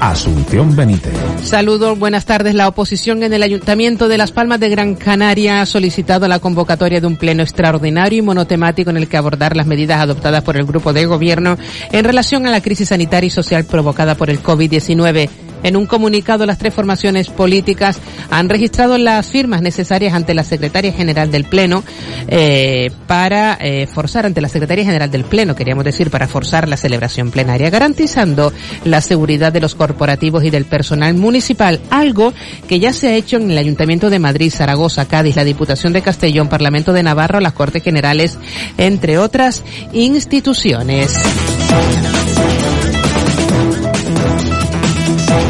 Asunción Benítez. Saludos, buenas tardes. La oposición en el Ayuntamiento de Las Palmas de Gran Canaria ha solicitado la convocatoria de un pleno extraordinario y monotemático en el que abordar las medidas adoptadas por el grupo de gobierno en relación a la crisis sanitaria y social provocada por el COVID-19. En un comunicado, las tres formaciones políticas han registrado las firmas necesarias ante la Secretaria General del Pleno eh, para eh, forzar, ante la Secretaria General del Pleno, queríamos decir, para forzar la celebración plenaria, garantizando la seguridad de los corporativos y del personal municipal, algo que ya se ha hecho en el Ayuntamiento de Madrid, Zaragoza, Cádiz, la Diputación de Castellón, Parlamento de Navarra, las Cortes Generales, entre otras instituciones.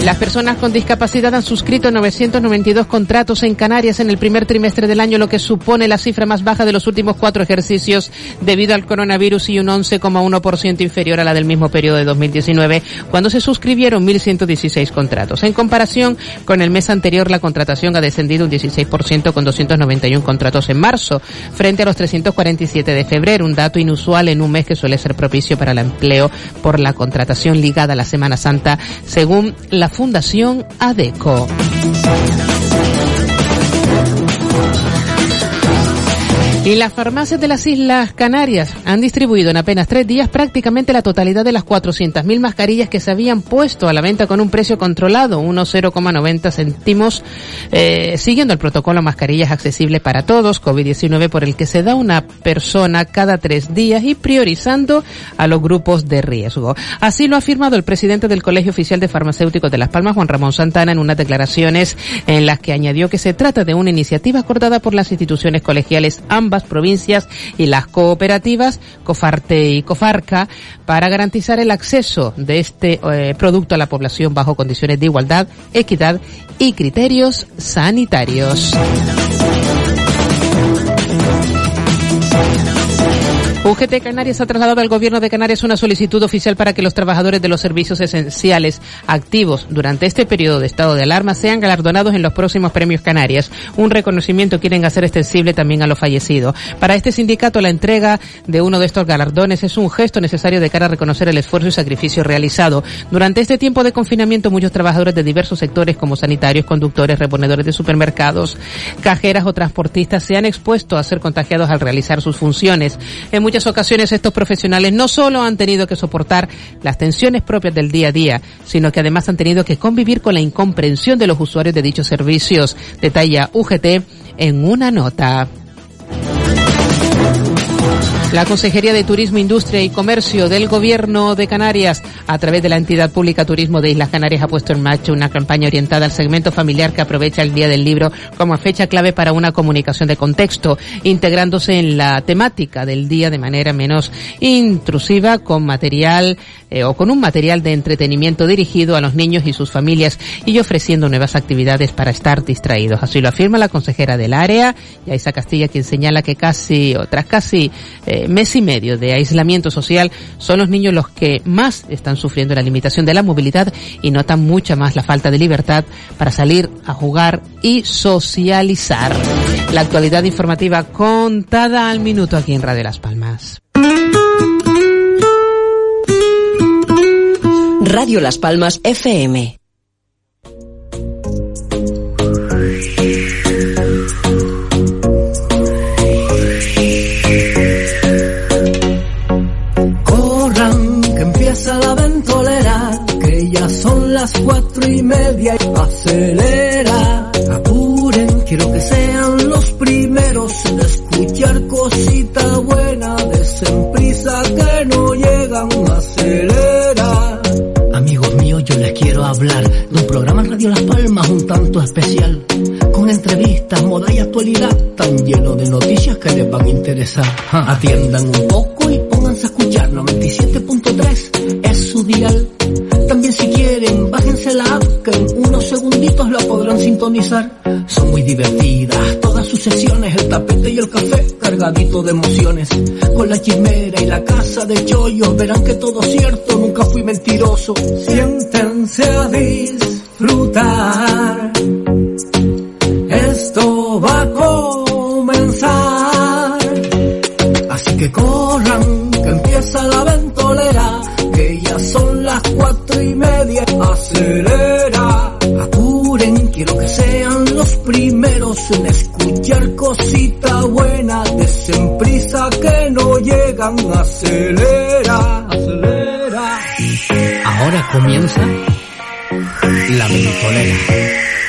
Las personas con discapacidad han suscrito 992 contratos en Canarias en el primer trimestre del año, lo que supone la cifra más baja de los últimos cuatro ejercicios debido al coronavirus y un 11,1% inferior a la del mismo periodo de 2019, cuando se suscribieron 1.116 contratos. En comparación con el mes anterior, la contratación ha descendido un 16% con 291 contratos en marzo, frente a los 347 de febrero, un dato inusual en un mes que suele ser propicio para el empleo por la contratación ligada a la Semana Santa, según la Fundación ADECO. Y las farmacias de las Islas Canarias han distribuido en apenas tres días prácticamente la totalidad de las 400.000 mascarillas que se habían puesto a la venta con un precio controlado, unos 0,90 céntimos, eh, siguiendo el protocolo mascarillas accesible para todos, COVID-19, por el que se da una persona cada tres días y priorizando a los grupos de riesgo. Así lo ha afirmado el presidente del Colegio Oficial de Farmacéuticos de Las Palmas, Juan Ramón Santana, en unas declaraciones en las que añadió que se trata de una iniciativa acordada por las instituciones colegiales ambas provincias y las cooperativas, Cofarte y Cofarca, para garantizar el acceso de este eh, producto a la población bajo condiciones de igualdad, equidad y criterios sanitarios. UGT Canarias ha trasladado al Gobierno de Canarias una solicitud oficial para que los trabajadores de los servicios esenciales activos durante este periodo de estado de alarma sean galardonados en los próximos premios Canarias. Un reconocimiento quieren hacer extensible también a los fallecidos. Para este sindicato, la entrega de uno de estos galardones es un gesto necesario de cara a reconocer el esfuerzo y sacrificio realizado. Durante este tiempo de confinamiento, muchos trabajadores de diversos sectores como sanitarios, conductores, reponedores de supermercados, cajeras o transportistas se han expuesto a ser contagiados al realizar sus funciones. Muchas ocasiones estos profesionales no solo han tenido que soportar las tensiones propias del día a día, sino que además han tenido que convivir con la incomprensión de los usuarios de dichos servicios, detalla UGT en una nota. La Consejería de Turismo, Industria y Comercio del Gobierno de Canarias, a través de la entidad pública Turismo de Islas Canarias, ha puesto en marcha una campaña orientada al segmento familiar que aprovecha el Día del Libro como fecha clave para una comunicación de contexto, integrándose en la temática del día de manera menos intrusiva con material eh, o con un material de entretenimiento dirigido a los niños y sus familias y ofreciendo nuevas actividades para estar distraídos. Así lo afirma la consejera del área, Yaisa Castilla, quien señala que casi, o tras casi eh, y medio de aislamiento social, son los niños los que más están sufriendo la limitación de la movilidad y notan mucha más la falta de libertad para salir a jugar y socializar. La actualidad informativa contada al minuto aquí en Radio Las Palmas. Radio Las Palmas FM. Corran, que empieza la ventolera, que ya son las cuatro y media y acelera. Hablar de un programa en Radio Las Palmas un tanto especial, con entrevistas, moda y actualidad, tan lleno de noticias que les van a interesar. Atiendan un poco y pónganse a escuchar 97.3 es su dial. También si quieren, bájense la app que en unos segunditos la podrán sintonizar. Son muy divertidas todas sus sesiones, el tapete y el café cargadito de emociones. Con la chimera y la casa de chollos verán que todo cierto, nunca fui mentiroso. Siéntense a disfrutar. Esto va a comenzar. Así que corran, que empieza la ventolera, que ya son las cuatro y media. Acelera, primeros en escuchar cosita buena. Desen prisa que no llegan, acelera, acelera. Ahora comienza la ventolera.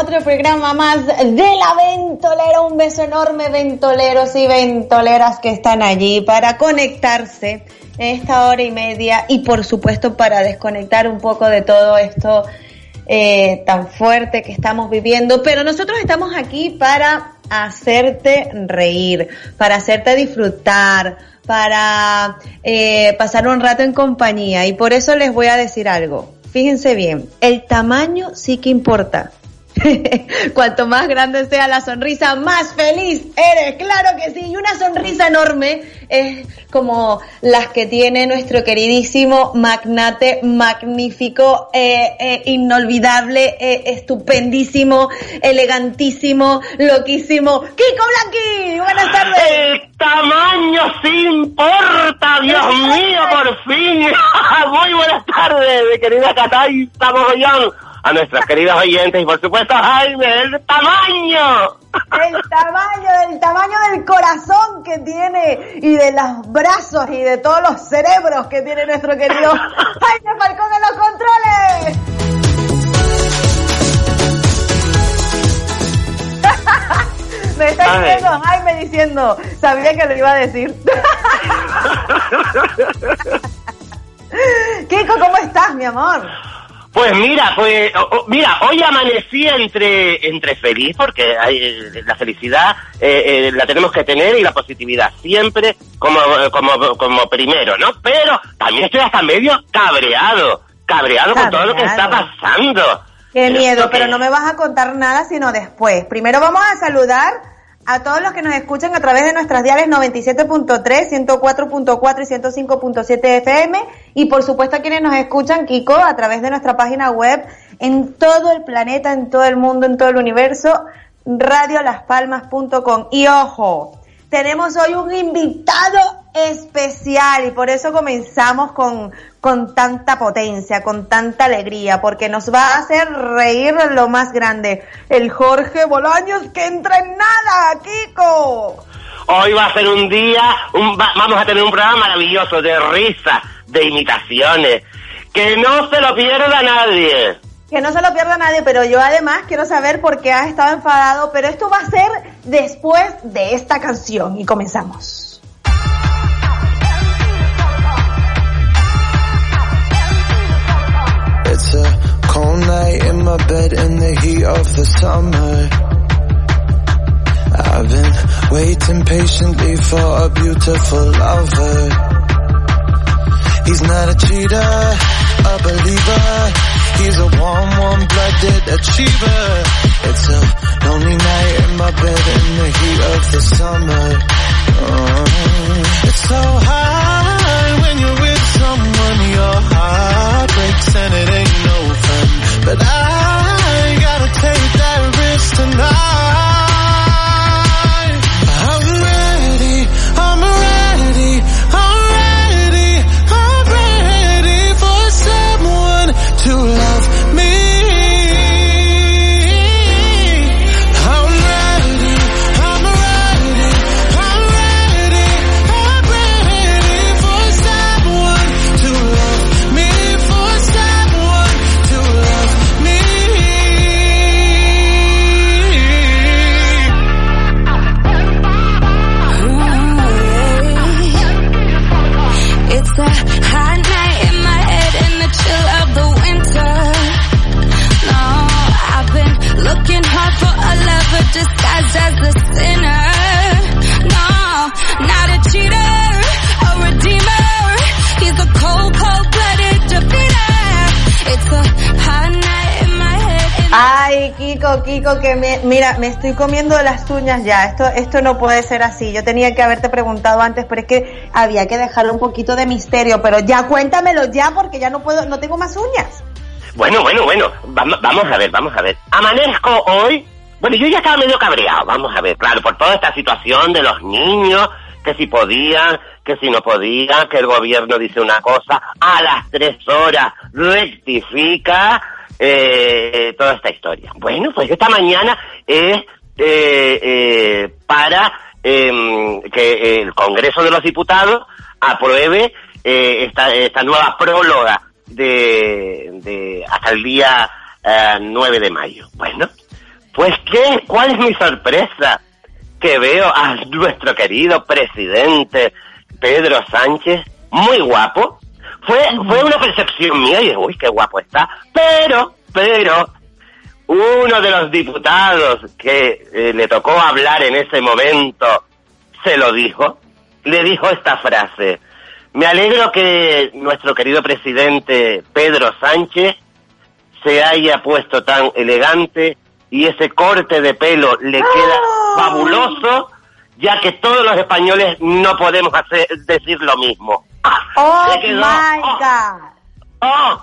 Otro programa más de la Ventolera. Un beso enorme, ventoleros y ventoleras que están allí para conectarse en esta hora y media y por supuesto para desconectar un poco de todo esto eh, tan fuerte que estamos viviendo. Pero nosotros estamos aquí para hacerte reír, para hacerte disfrutar, para eh, pasar un rato en compañía y por eso les voy a decir algo fíjense bien, el tamaño sí que importa. Cuanto más grande sea la sonrisa, más feliz eres, claro que sí. Y una sonrisa enorme es como las que tiene nuestro queridísimo magnate, magnífico, eh, eh, inolvidable, eh, estupendísimo, elegantísimo, loquísimo. Kiko Blanqui, buenas tardes. El tamaño sí importa, Dios mío, por fin. Muy buenas tardes, querida Catay Samogollón a nuestras queridas oyentes y por supuesto a Jaime, el tamaño. El tamaño, el tamaño del corazón que tiene y de los brazos y de todos los cerebros que tiene nuestro querido Jaime Falcón en los controles. Me está diciendo Jaime diciendo, sabía que lo iba a decir. Kiko, ¿cómo estás, mi amor? Pues mira, pues mira, hoy amanecí entre entre feliz porque hay, eh, la felicidad eh, eh, la tenemos que tener y la positividad siempre como como como primero, ¿no? Pero también estoy hasta medio cabreado, cabreado, con todo lo que está pasando. Qué miedo, pero no me vas a contar nada sino después. Primero vamos a saludar a todos los que nos escuchan a través de nuestras diales 97.3, 104.4 y 105.7 FM y por supuesto a quienes nos escuchan, Kiko, a través de nuestra página web en todo el planeta, en todo el mundo, en todo el universo, radiolaspalmas.com. Y ojo, tenemos hoy un invitado especial y por eso comenzamos con, con tanta potencia, con tanta alegría, porque nos va a hacer reír lo más grande. El Jorge Bolaños que entra en nada, Kiko. Hoy va a ser un día, un, vamos a tener un programa maravilloso de risa, de imitaciones, que no se lo pierda nadie. Que no se lo pierda nadie, pero yo además quiero saber por qué has estado enfadado, pero esto va a ser después de esta canción y comenzamos. A cold night in my bed in the heat of the summer. I've been waiting patiently for a beautiful lover. He's not a cheater, a believer. He's a warm, warm-blooded achiever. It's a lonely night in my bed in the heat of the summer. Oh, it's so hard when you're with someone. Your heart breaks and it. But I gotta take that risk tonight. Kiko, Kiko, que me, mira, me estoy comiendo las uñas ya. Esto, esto no puede ser así. Yo tenía que haberte preguntado antes, pero es que había que dejarle un poquito de misterio. Pero ya cuéntamelo ya, porque ya no puedo, no tengo más uñas. Bueno, bueno, bueno, vamos, vamos a ver, vamos a ver. Amanezco hoy. Bueno, yo ya estaba medio cabreado, vamos a ver, claro, por toda esta situación de los niños, que si podían, que si no podían, que el gobierno dice una cosa, a las tres horas rectifica eh, toda esta historia. Bueno, pues esta mañana es eh, eh, para em, que el Congreso de los Diputados apruebe eh, esta, esta nueva próloga de, de hasta el día eh, 9 de mayo. Bueno, pues qué, ¿cuál es mi sorpresa? Que veo a nuestro querido presidente Pedro Sánchez, muy guapo. Fue, fue una percepción mía y dije, uy, qué guapo está. Pero, pero, uno de los diputados que eh, le tocó hablar en ese momento se lo dijo, le dijo esta frase. Me alegro que nuestro querido presidente Pedro Sánchez se haya puesto tan elegante y ese corte de pelo le queda fabuloso, ya que todos los españoles no podemos hacer, decir lo mismo. Oh quedó- my ¡Oh! God. ¡Oh!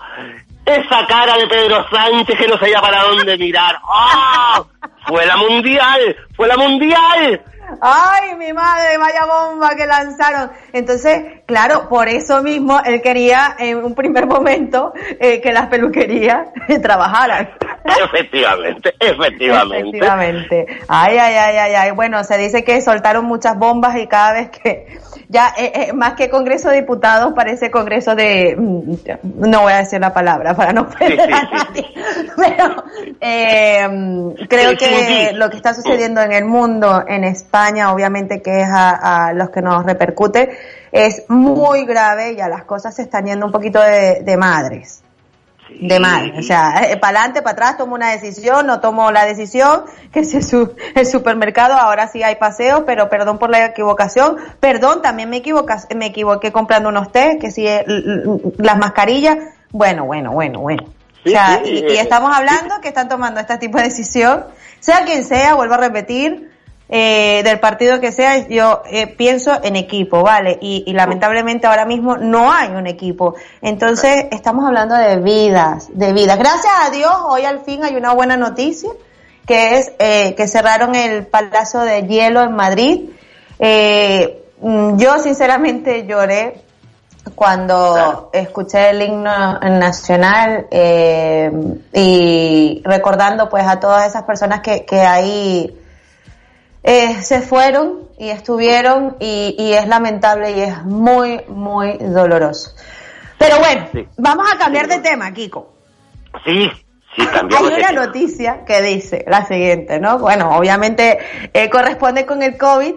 Esa cara de Pedro Sánchez que no sabía para dónde mirar. ¡Oh! Fue la mundial, fue la mundial. Ay, mi madre, vaya bomba que lanzaron. Entonces, claro, por eso mismo él quería en un primer momento eh, que las peluquerías trabajaran. Efectivamente, efectivamente. Efectivamente. Ay, ay, ay, ay, ay. Bueno, se dice que soltaron muchas bombas y cada vez que ya eh, eh, más que Congreso de Diputados parece Congreso de mm, no voy a decir la palabra para no perder a nadie. Pero eh, mm, creo Sí, que sí, sí. lo que está sucediendo en el mundo, en España, obviamente que es a, a los que nos repercute, es muy grave y a las cosas se están yendo un poquito de, de madres. De mal. O sea, para adelante, para atrás, tomo una decisión, no tomo la decisión, que es el, su- el supermercado, ahora sí hay paseo, pero perdón por la equivocación, perdón, también me, equivocas, me equivoqué comprando unos té, que eh, l- las mascarillas, bueno, bueno, bueno, bueno. Sí, o sea, sí, y, eh, y estamos hablando que están tomando este tipo de decisión, sea quien sea, vuelvo a repetir, eh, del partido que sea, yo eh, pienso en equipo, ¿vale? Y, y lamentablemente ahora mismo no hay un equipo. Entonces, estamos hablando de vidas, de vidas. Gracias a Dios, hoy al fin hay una buena noticia, que es eh, que cerraron el Palacio de Hielo en Madrid. Eh, mm, yo sinceramente lloré cuando Claro. escuché el himno nacional eh, y recordando pues a todas esas personas que, que ahí eh, se fueron y estuvieron y, y es lamentable y es muy, muy doloroso. Pero bueno, Sí. vamos a cambiar de tema, Kiko. Sí, sí, Hay una noticia que dice la siguiente, ¿no? Bueno, obviamente eh, corresponde con el COVID,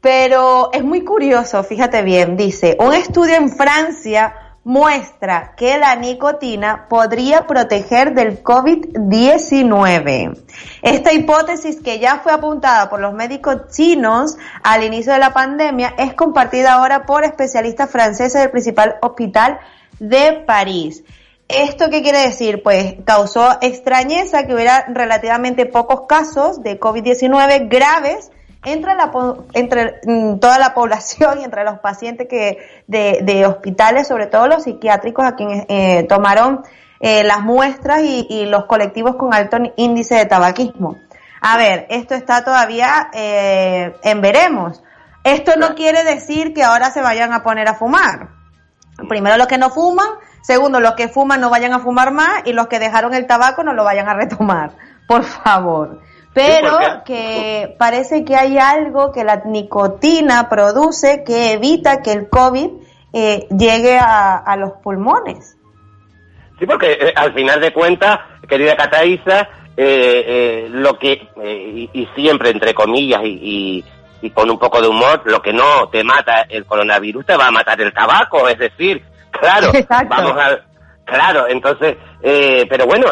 pero es muy curioso, fíjate bien, dice, un estudio en Francia muestra que la nicotina podría proteger del COVID-19. Esta hipótesis que ya fue apuntada por los médicos chinos al inicio de la pandemia es compartida ahora por especialistas franceses del principal hospital de París. ¿Esto qué quiere decir? Pues causó extrañeza que hubiera relativamente pocos casos de COVID-19 graves entre, la, entre mm, toda la población y entre los pacientes que de, de hospitales, sobre todo los psiquiátricos, a quienes eh, tomaron eh, las muestras y, y los colectivos con alto índice de tabaquismo. A ver, esto está todavía eh, en veremos. Esto no quiere decir que ahora se vayan a poner a fumar. Primero los que no fuman, segundo los que fuman no vayan a fumar más y los que dejaron el tabaco no lo vayan a retomar, por favor. Pero que parece que hay algo que la nicotina produce que evita que el COVID eh, llegue a, a los pulmones. Sí, porque eh, al final de cuentas, querida Cataiza, eh, eh, lo que, y, y siempre entre comillas y, y, y con un poco de humor, lo que no te mata el coronavirus te va a matar el tabaco, es decir, claro, Exacto. vamos a, claro, entonces, eh, pero bueno,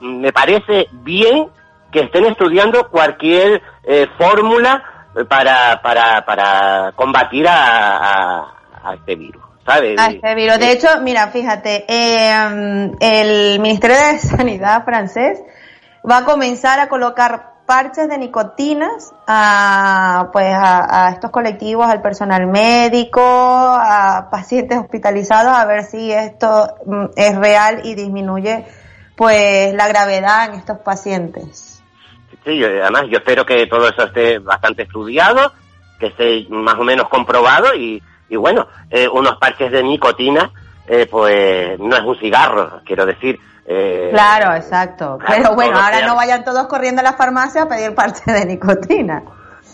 me parece bien que estén estudiando cualquier eh, fórmula para, para, para combatir a, a, a este virus. ¿sabes? A este virus. De hecho, mira, fíjate, eh, el Ministerio de Sanidad francés va a comenzar a colocar parches de nicotinas a, pues a, a, estos colectivos, al personal médico, a pacientes hospitalizados, a ver si esto mm, es real y disminuye pues la gravedad en estos pacientes. Sí, yo, además yo espero que todo eso esté bastante estudiado, que esté más o menos comprobado y, y bueno, eh, unos parches de nicotina, eh, pues no es un cigarro, quiero decir. Eh, claro, exacto. Claro, Pero bueno, ahora no vayan todos corriendo a la farmacia a pedir parches de nicotina.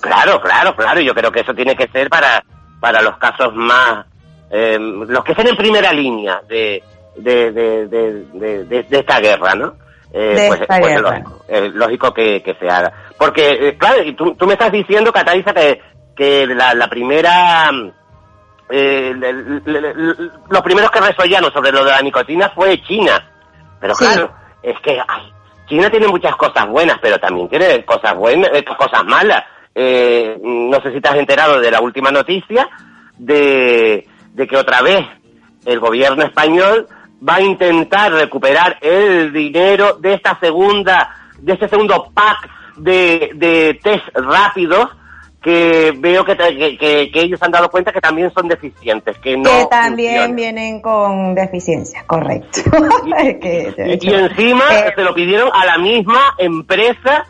Claro, claro, claro. Yo creo que eso tiene que ser para, para los casos más, eh, los que estén en primera línea de, de, de, de, de, de esta guerra, ¿no? Eh, pues, pues es lógico, es lógico que, que, se haga. Porque, eh, claro, tú, tú me estás diciendo, Cataliza, que, que la, la primera eh, le, le, le, los primeros que resollaron sobre lo de la nicotina fue China. Pero sí. claro, es que ay, China tiene muchas cosas buenas, pero también tiene cosas buenas, eh, cosas malas. Eh, no sé si te has enterado de la última noticia de, de que otra vez el gobierno español va a intentar recuperar el dinero de esta segunda, de este segundo pack de, de test rápidos que veo que, que, que, que, ellos han dado cuenta que también son deficientes, que no Que también funcionan. vienen con deficiencias, correcto. Y, que, y, y encima eh, se lo pidieron a la misma empresa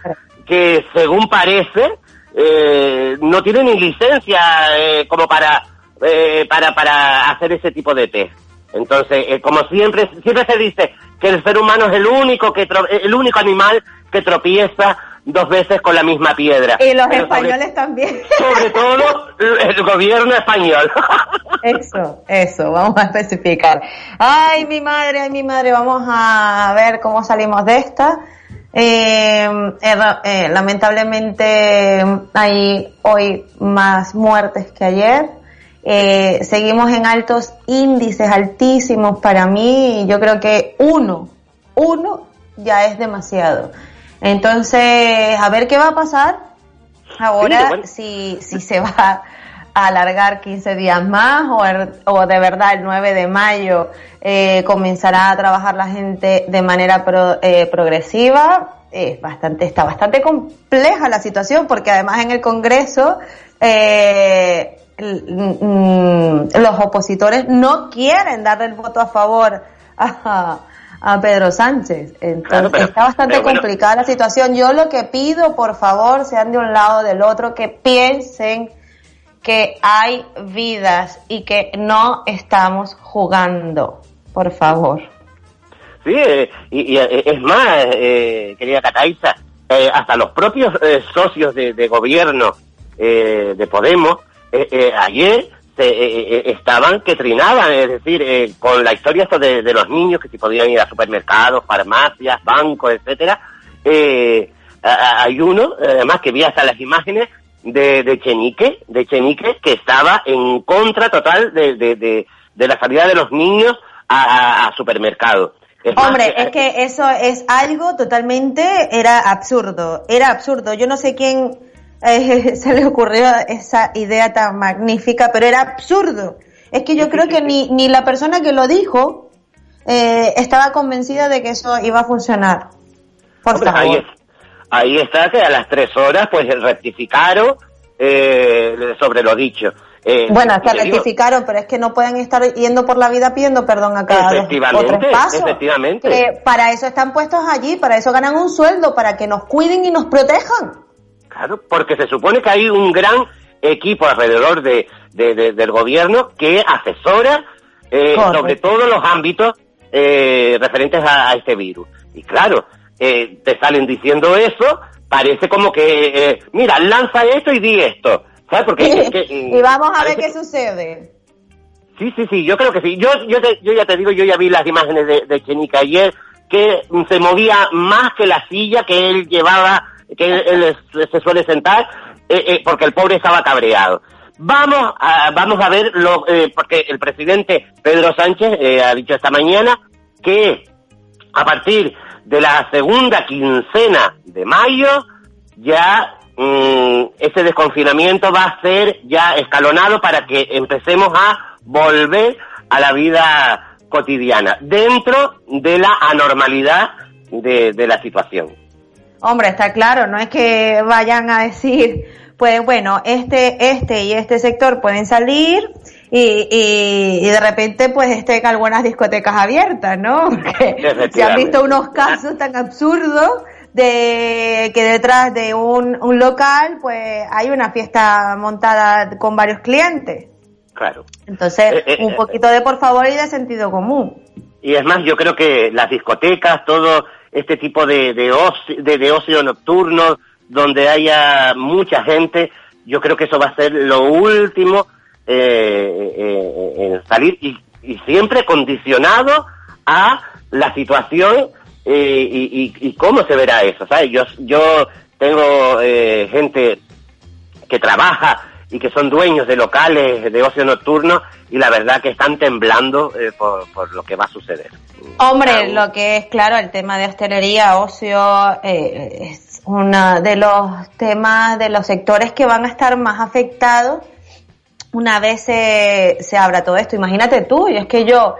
que, según parece, eh, no tiene ni licencia eh, como para, eh, para, para hacer ese tipo de test. Entonces, eh, como siempre, siempre se dice que el ser humano es el único que el único animal que tropieza dos veces con la misma piedra. Y los Pero españoles sobre, también. Sobre todo el gobierno español. Eso, eso, vamos a especificar. Ay, mi madre, ay, mi madre, vamos a ver cómo salimos de esta. Eh, eh, eh, lamentablemente hay hoy más muertes que ayer. Eh, seguimos en altos índices, altísimos para mí. Yo creo que uno, uno ya es demasiado. Entonces, a ver qué va a pasar ahora, sí, bueno. si, si se va a alargar 15 días más o, el, o de verdad el 9 de mayo eh, comenzará a trabajar la gente de manera pro, eh, progresiva. Es bastante, está bastante compleja la situación porque además en el Congreso eh, los opositores no quieren darle el voto a favor a, a Pedro Sánchez. Entonces claro, pero, está bastante pero, complicada la situación. Yo lo que pido, por favor, sean de un lado o del otro, que piensen que hay vidas y que no estamos jugando. Por favor. Sí, eh, y, y, eh, es más, eh, querida Cataiza, eh, hasta los propios eh, socios de, de gobierno de Podemos, ayer se, eh, eh, estaban que trinaban, es decir, eh, con la historia esto de, de, los niños que si podían ir a supermercados, farmacias, bancos, etcétera. Eh, hay uno, además que vi hasta las imágenes de, de Chenique, de Chenique, que estaba en contra total de, de, de, de la salida de los niños a, a, a supermercados. Es Hombre, más, es que eso es algo totalmente, era absurdo, era absurdo. Yo no sé quién eh, se le ocurrió esa idea tan magnífica, pero era absurdo. Es que yo creo que ni, ni la persona que lo dijo eh, estaba convencida de que eso iba a funcionar. Por Hombre, favor. Ahí, ahí, está que a las tres horas pues rectificaron eh, sobre lo dicho. Eh, bueno, que rectificaron, digo, pero es que no pueden estar yendo por la vida pidiendo perdón a cada efectivamente, dos, tres pasos. Efectivamente. Eh, para eso están puestos allí, para eso ganan un sueldo, para que nos cuiden y nos protejan. Claro, porque se supone que hay un gran equipo alrededor de, de, de del gobierno que asesora eh, sobre todos los ámbitos eh, referentes a, a, este virus. Y claro, eh, te salen diciendo eso, parece como que, mira, lanza esto y di esto. ¿Sabes? Porque es que, y vamos a ver qué sucede. Sí, sí, sí, yo creo que sí. Yo, yo, te, yo ya te digo, yo ya vi las imágenes de, de Chenica ayer, que se movía más que la silla que él llevaba que se suele sentar, eh, eh, porque el pobre estaba cabreado. Vamos a, vamos a ver, lo, eh, porque el presidente Pedro Sánchez eh, ha dicho esta mañana que a partir de la segunda quincena de mayo, ya mm, ese desconfinamiento va a ser ya escalonado para que empecemos a volver a la vida cotidiana, dentro de la anormalidad de la situación. Hombre, está claro, no es que vayan a decir, pues bueno, este, este y este sector pueden salir y, y, y de repente pues estén algunas discotecas abiertas, ¿no? Porque se han visto unos casos tan absurdos de que detrás de un, un local pues hay una fiesta montada con varios clientes. Claro. Entonces, Eh, eh, un eh, poquito de por favor y de sentido común. Y es más, yo creo que las discotecas, todo este tipo de, de, ocio, nocturno, donde haya mucha gente, yo creo que eso va a ser lo último eh, eh, en salir y, siempre condicionado a la situación eh, y, y- y cómo se verá eso, ¿sabes? Yo, yo tengo eh, gente que trabaja y que son dueños de locales de ocio nocturno y la verdad que están temblando eh, por, por lo que va a suceder. Hombre, lo que es claro, el tema de hostelería, ocio, eh, es uno de los temas, de los sectores que van a estar más afectados una vez se, se abra todo esto. Imagínate tú, y es que yo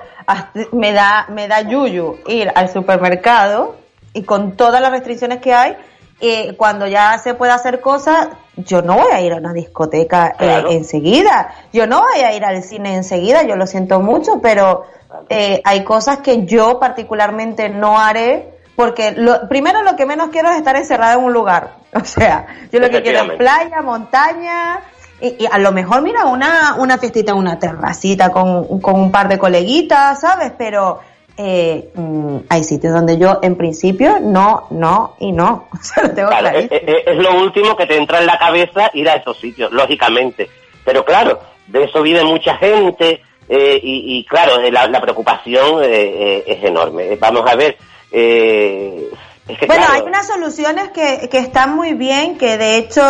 me da, me da yuyu ir al supermercado y con todas las restricciones que hay, eh, cuando ya se pueda hacer cosas, yo no voy a ir a una discoteca eh, enseguida, yo no voy a ir al cine enseguida, yo lo siento mucho, pero eh, hay cosas que yo particularmente no haré porque lo, primero lo que menos quiero es estar encerrada en un lugar. O sea, yo lo que quiero es playa, montaña y, y a lo mejor, mira, una, una fiestita, una terracita con, con un par de coleguitas, ¿sabes? Pero eh, mm, hay sitios donde yo en principio no, no y no. O sea, lo tengo Claro, es, es- lo último que te entra en la cabeza ir a esos sitios, lógicamente. Pero claro, de eso vive mucha gente eh, y, y claro, eh, la, la preocupación eh, eh, es enorme. Vamos a ver, eh, es que Bueno, claro, hay unas soluciones que, que están muy bien, que de hecho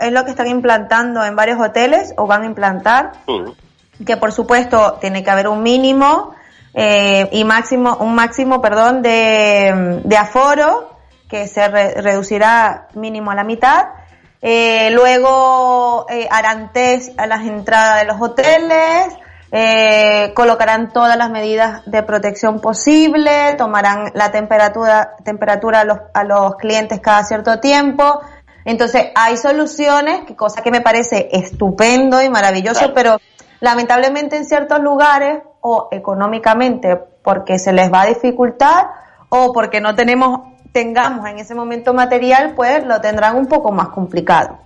es lo que están implantando en varios hoteles o van a implantar. mm, que por supuesto tiene que haber un mínimo eh, y máximo un máximo perdón de, de aforo que se re- reducirá mínimo a la mitad Eh, luego eh, harán test a las entradas de los hoteles eh, colocarán todas las medidas de protección posible tomarán la temperatura temperatura a los, a los clientes cada cierto tiempo entonces hay soluciones que cosa que me parece estupendo y maravilloso Claro. pero lamentablemente en ciertos lugares o económicamente porque se les va a dificultar o porque no tenemos tengamos en ese momento material pues lo tendrán un poco más complicado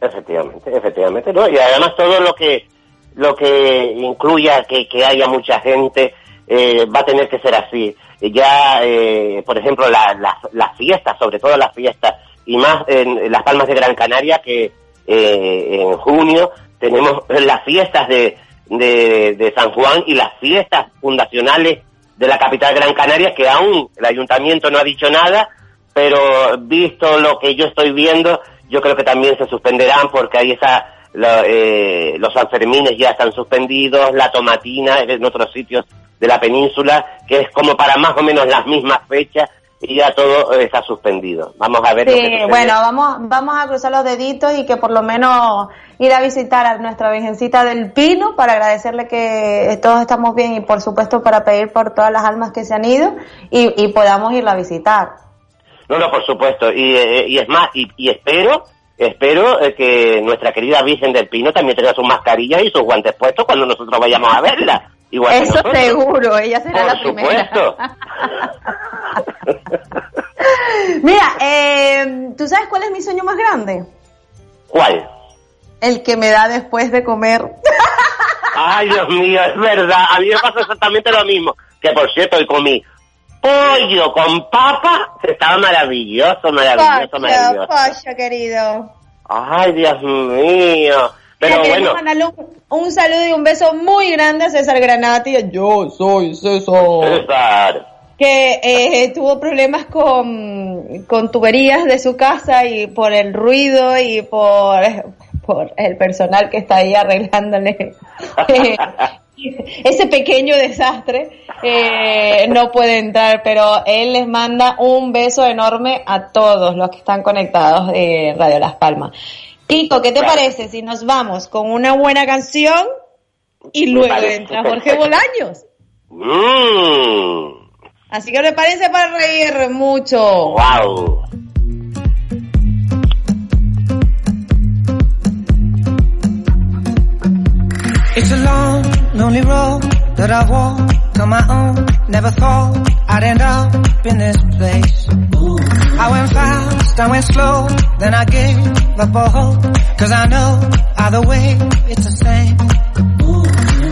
Efectivamente, efectivamente, ¿no? Y además todo lo que lo que incluya que, que haya mucha gente eh, va a tener que ser así. Ya, eh, por ejemplo, la- la- las fiestas, sobre todo las fiestas, y más en, Las Palmas de Gran Canaria, que eh, en junio tenemos las fiestas de, de, de San Juan y las fiestas fundacionales de la capital Gran Canaria, que aún el ayuntamiento no ha dicho nada, pero visto lo que yo estoy viendo, yo creo que también se suspenderán porque hay esa, eh, los Sanfermines ya están suspendidos, la Tomatina en otros sitios de la península, que es como para más o menos las mismas fechas y ya todo está suspendido. Vamos a ver. lo que Sí, bueno, vamos, vamos a cruzar los deditos y que por lo menos ir a visitar a nuestra Virgencita del Pino para agradecerle que todos estamos bien y por supuesto para pedir por todas las almas que se han ido y, y podamos irla a visitar. No, no, por supuesto. Y, eh, y es más, y, y espero, espero eh, que nuestra querida Virgen del Pino también tenga sus mascarillas y sus guantes puestos cuando nosotros vayamos a verla. Igual Eso nosotros. seguro, ella será Por la primera. supuesto. Mira, eh, ¿tú sabes cuál es mi sueño más grande? ¿Cuál? El que me da después de comer. Ay, Dios mío, es verdad. A mí me pasa exactamente lo mismo. Que por cierto, hoy comí pollo con papa. Estaba maravilloso, maravilloso, Pacho, maravilloso. Pacho, querido. Ay, Dios mío. Pero queremos bueno, mandarle un, un saludo y un beso muy grande a César Granati. Yo soy César. César. Que eh, tuvo problemas con, con tuberías de su casa y por el ruido y por, por el personal que está ahí arreglándole eh, ese pequeño desastre eh, no puede entrar, pero él les manda un beso enorme a todos los que están conectados de Radio Las Palmas. Kiko, ¿qué te parece si nos vamos con una buena canción y luego entra Jorge Bolaños? Mm. Así que me parece para reír mucho. Wow. It's a long, lonely road that I walk on my own. Never thought I'd end up in this place. I went I went slow, then I gave up all hope. Cause I know either way it's the same.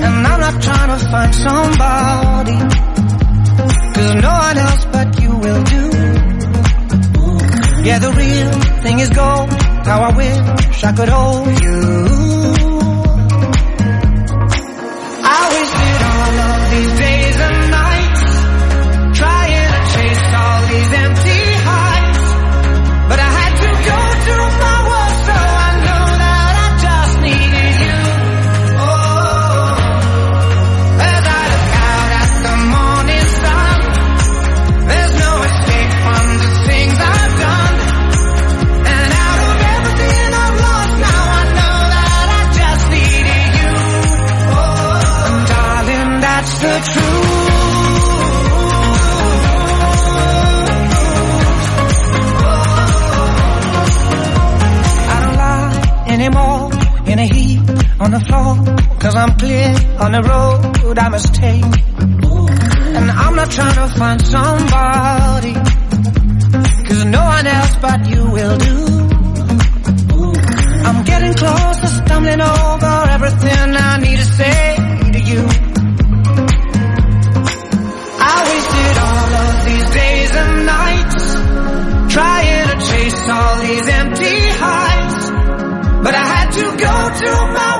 And I'm not trying to find somebody. Cause no one else but you will do. Yeah, the real thing is gold. How I wish I could hold you. Cause I'm clear on the road I must take. And I'm not trying to find somebody. Cause no one else but you will do. I'm getting close to stumbling over everything I need to say to you. I wasted all of these days and nights trying to chase all these empty heights. But I had to go to my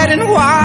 red and white.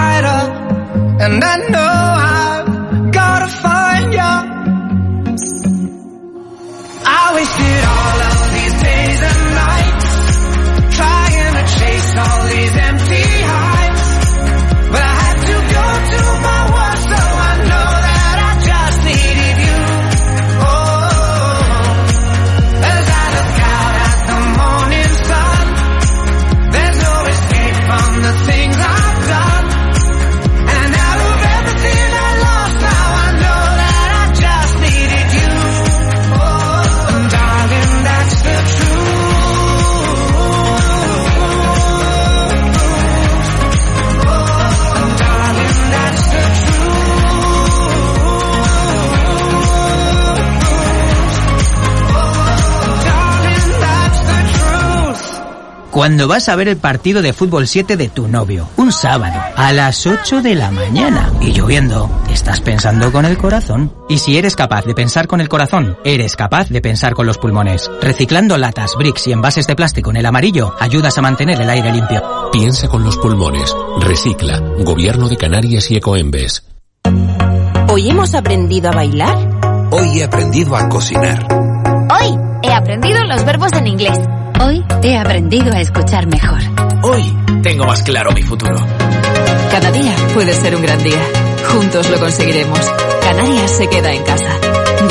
Cuando vas a ver el partido de fútbol 7 de tu novio, un sábado, a las 8 de la mañana, y lloviendo, estás pensando con el corazón. Y si eres capaz de pensar con el corazón, eres capaz de pensar con los pulmones. Reciclando latas, bricks y envases de plástico en el amarillo, ayudas a mantener el aire limpio. Piensa con los pulmones. Recicla. Gobierno de Canarias y Ecoembes. ¿Hoy hemos aprendido a bailar? Hoy he aprendido a cocinar. Hoy he aprendido los verbos en inglés. Hoy he aprendido a escuchar mejor. Hoy tengo más claro mi futuro. Cada día puede ser un gran día. Juntos lo conseguiremos. Canarias se queda en casa.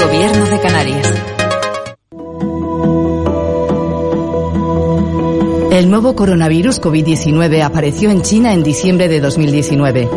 Gobierno de Canarias. El nuevo coronavirus COVID-19 apareció en China en diciembre de 2019.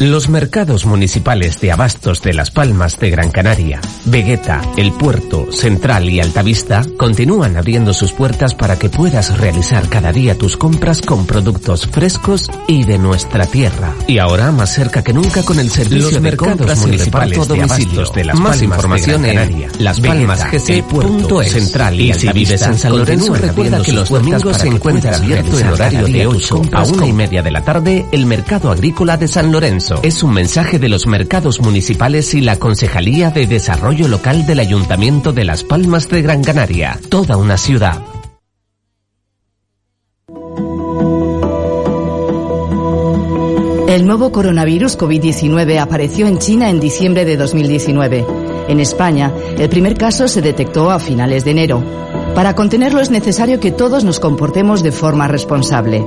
Los mercados municipales de abastos de Las Palmas de Gran Canaria, Vegueta, El Puerto, Central y Altavista continúan abriendo sus puertas para que puedas realizar cada día tus compras con productos frescos y de nuestra tierra. Y ahora más cerca que nunca con el servicio Los de mercados compras y municipales a de abastos de Las Más Palmas información de Gran en Canaria, Las Palmas laspalmasgc.es. Central y, Y si Altavista vives en San Lorenzo, recuerda que los domingos se encuentra abierto en horario de día 8 tus compras a una con y media de la tarde el Mercado Agrícola de San Lorenzo. Es un mensaje de los mercados municipales y la Concejalía de Desarrollo Local del Ayuntamiento de Las Palmas de Gran Canaria. Toda una ciudad. El nuevo coronavirus COVID-19 apareció en China en diciembre de 2019. En España, el primer caso se detectó a finales de enero. Para contenerlo es necesario que todos nos comportemos de forma responsable.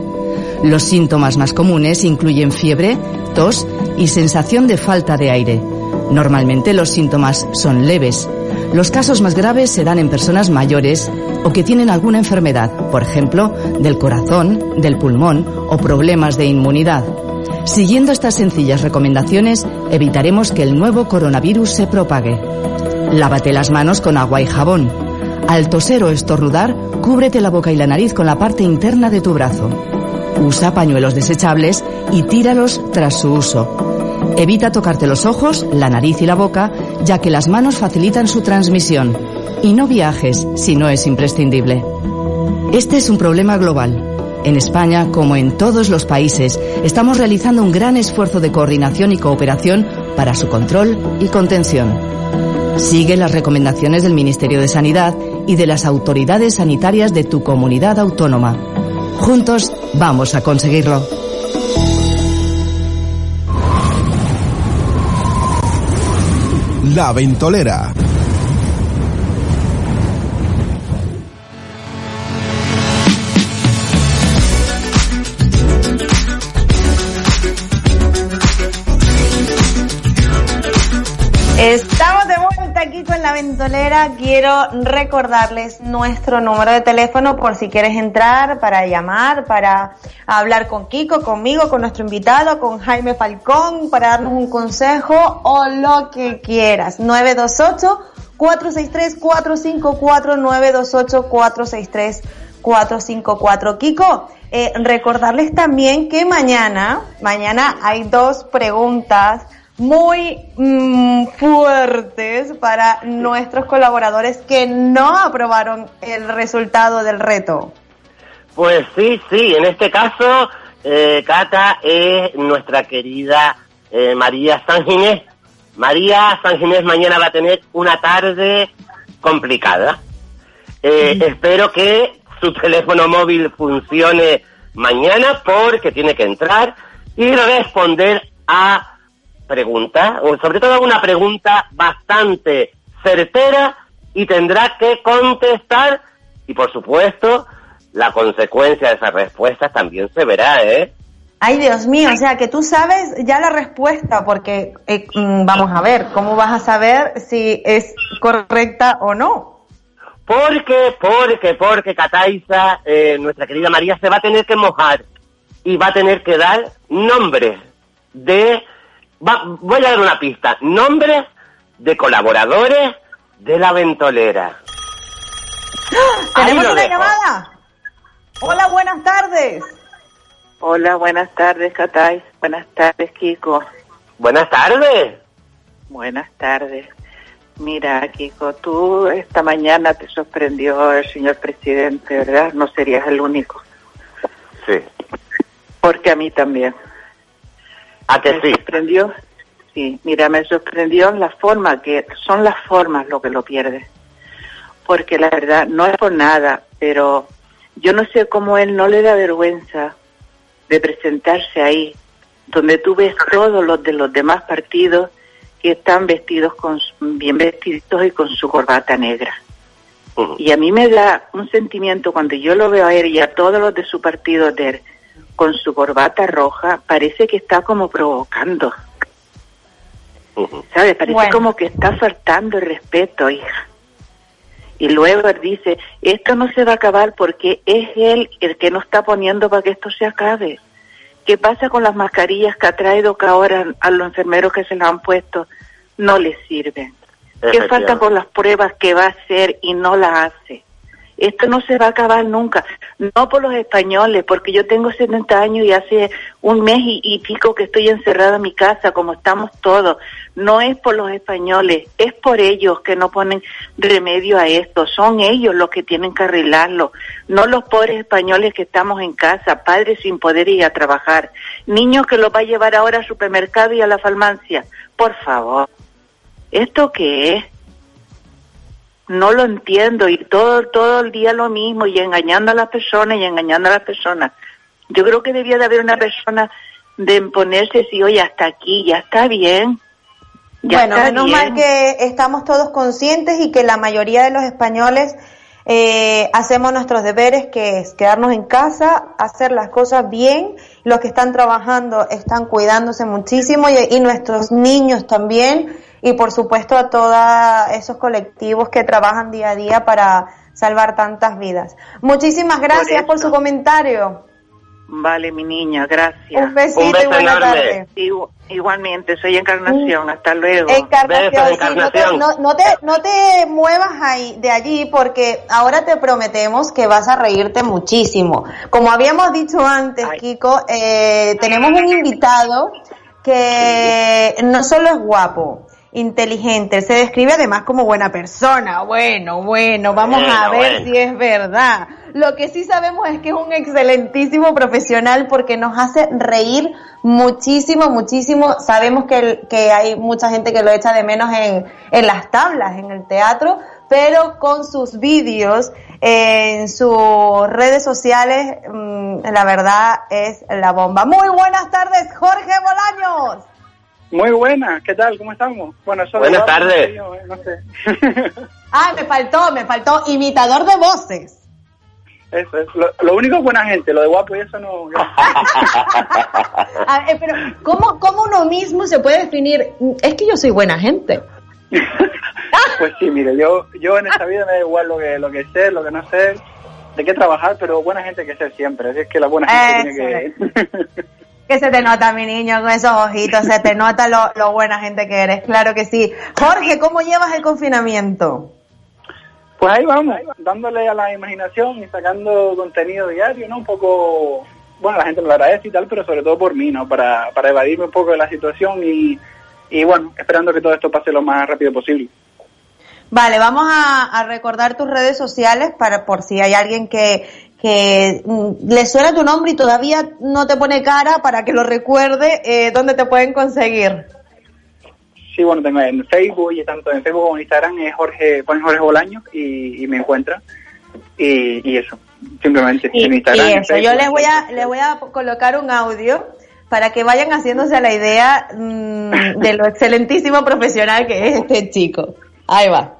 Los síntomas más comunes incluyen fiebre, tos y sensación de falta de aire. Normalmente los síntomas son leves. Los casos más graves se dan en personas mayores o que tienen alguna enfermedad, por ejemplo, del corazón, del pulmón o problemas de inmunidad. Siguiendo estas sencillas recomendaciones, evitaremos que el nuevo coronavirus se propague. Lávate las manos con agua y jabón. Al toser o estornudar, cúbrete la boca y la nariz con la parte interna de tu brazo. Usa pañuelos desechables y tíralos tras su uso. Evita tocarte los ojos, la nariz y la boca, ya que las manos facilitan su transmisión. Y no viajes si no es imprescindible. Este es un problema global. En España, como en todos los países, estamos realizando un gran esfuerzo de coordinación y cooperación para su control y contención. Sigue las recomendaciones del Ministerio de Sanidad y de las autoridades sanitarias de tu comunidad autónoma. Juntos vamos a conseguirlo. La Ventolera. Estamos ventolera. Quiero recordarles nuestro número de teléfono por si quieres entrar para llamar, para hablar con Kiko, conmigo, con nuestro invitado, con Jaime Falcón, para darnos un consejo o lo que quieras. 928 463 454 928 463 454. Kiko, eh, recordarles también que mañana, mañana hay dos preguntas muy mm, fuertes para nuestros colaboradores que no aprobaron el resultado del reto. Pues sí, sí, en este caso, eh, Cata es nuestra querida eh, María San Ginés. María San Ginés mañana va a tener una tarde complicada. Eh, Espero que su teléfono móvil funcione mañana porque tiene que entrar y responder a preguntas, o sobre todo una pregunta bastante certera y tendrá que contestar y por supuesto la consecuencia de esas respuestas también se verá, ¿eh? Ay, Dios mío, o sea que tú sabes ya la respuesta, porque eh, mm, vamos a ver, ¿cómo vas a saber si es correcta o no? Porque, porque, porque Cataiza, eh, nuestra querida María, se va a tener que mojar y va a tener que dar nombres de, va- voy a dar una pista, nombres de colaboradores de la ventolera. Ahí ¿Tenemos una dejo. llamada? Hola, buenas tardes. Hola, buenas tardes, Catay. Buenas tardes, Kiko. Buenas tardes. Buenas tardes. Mira, Kiko, tú esta mañana te sorprendió el señor presidente, ¿verdad? No serías el único, Sí. porque a mí también. ¿A que me sí? sorprendió, sí, mira, me sorprendió la forma que son las formas lo que lo pierde. Porque la verdad, no es por nada, pero yo no sé cómo él no le da vergüenza de presentarse ahí, donde tú ves todos los de los demás partidos que están vestidos con bien vestidos y con su corbata negra. Y a mí me da un sentimiento cuando yo lo veo a él y a todos los de su partido de él con su corbata roja, parece que está como provocando. ¿Sabes? Parece Bueno. como que está faltando el respeto, hija. Y luego él dice, esto no se va a acabar porque es él el que no está poniendo para que esto se acabe. ¿Qué pasa con las mascarillas que ha traído que ahora a los enfermeros que se las han puesto no les sirven? ¿Qué falta con las pruebas que va a hacer y no las hace? Esto no se va a acabar nunca. No por los españoles, porque yo tengo 70 años y hace un mes y, pico que estoy encerrada en mi casa, como estamos todos. No es por los españoles, es por ellos que no ponen remedio a esto. Son ellos los que tienen que arreglarlo. No los pobres españoles que estamos en casa, padres sin poder ir a trabajar. Niños que los va a llevar ahora al supermercado y a la farmacia. Por favor. ¿Esto qué es? No lo entiendo y todo todo el día lo mismo y engañando a las personas y engañando a las personas. Yo creo que debía de haber una persona de ponerse si oye hasta aquí ya está bien. Ya bueno, está menos bien. mal que estamos todos conscientes y que la mayoría de los españoles eh, hacemos nuestros deberes, que es quedarnos en casa, hacer las cosas bien. Los que están trabajando están cuidándose muchísimo y, y nuestros niños también. Y por supuesto a todos esos colectivos que trabajan día a día para salvar tantas vidas. Muchísimas gracias por, su comentario. Vale, mi niña, gracias. Un besito Un beso y buena enorme. tarde. Igu- igualmente, soy Encarnación. Hasta luego. Encarnación, sí, no, te, no- no te, no te muevas ahí, de allí porque ahora te prometemos que vas a reírte muchísimo. Como habíamos dicho antes, Kiko, eh, tenemos un invitado que no solo es guapo, inteligente, él se describe además como buena persona. Bueno, bueno, vamos a ver bueno. si es verdad. Lo que sí sabemos es que es un excelentísimo profesional porque nos hace reír muchísimo, muchísimo. Sabemos que, el- que hay mucha gente que lo echa de menos en, en las tablas, en el teatro, pero con sus vídeos en sus redes sociales, mm, la verdad es la bomba. Muy buenas tardes, Jorge Bolaños. Muy buena, ¿qué tal? ¿Cómo estamos? Bueno, eso Buenas tardes. no sé. Ah, me faltó, me faltó imitador de voces. Eso es. Lo, lo único es buena gente, lo de guapo y eso no. Ah, eh, pero, ¿cómo, ¿cómo uno mismo se puede definir? Es que yo soy buena gente. Pues sí, mire, yo yo en esta vida me da igual lo que lo que sé, lo que no sé, de qué trabajar, pero buena gente hay que ser siempre. Así es que la buena gente tiene que. Que se te nota, mi niño, con esos ojitos, se te nota lo, lo buena gente que eres, claro que sí. Jorge, ¿cómo llevas el confinamiento? Pues ahí vamos, dándole a la imaginación y sacando contenido diario, ¿no? Un poco, bueno, la gente me lo agradece y tal, pero sobre todo por mí, ¿no? Para, para evadirme un poco de la situación y, y bueno, esperando que todo esto pase lo más rápido posible. Vale, vamos a, a recordar tus redes sociales para por si hay alguien que, que mm, le suena tu nombre y todavía no te pone cara para que lo recuerde, eh, ¿dónde te pueden conseguir? Sí, bueno, tengo en Facebook y tanto en Facebook como en Instagram es Jorge, ponen Jorge Bolaño y, y me encuentran. Y, y eso, simplemente Y, en y Instagram. en yo les voy a les voy a colocar un audio para que vayan haciéndose la idea mm, de lo excelentísimo profesional que es este chico. Ahí va.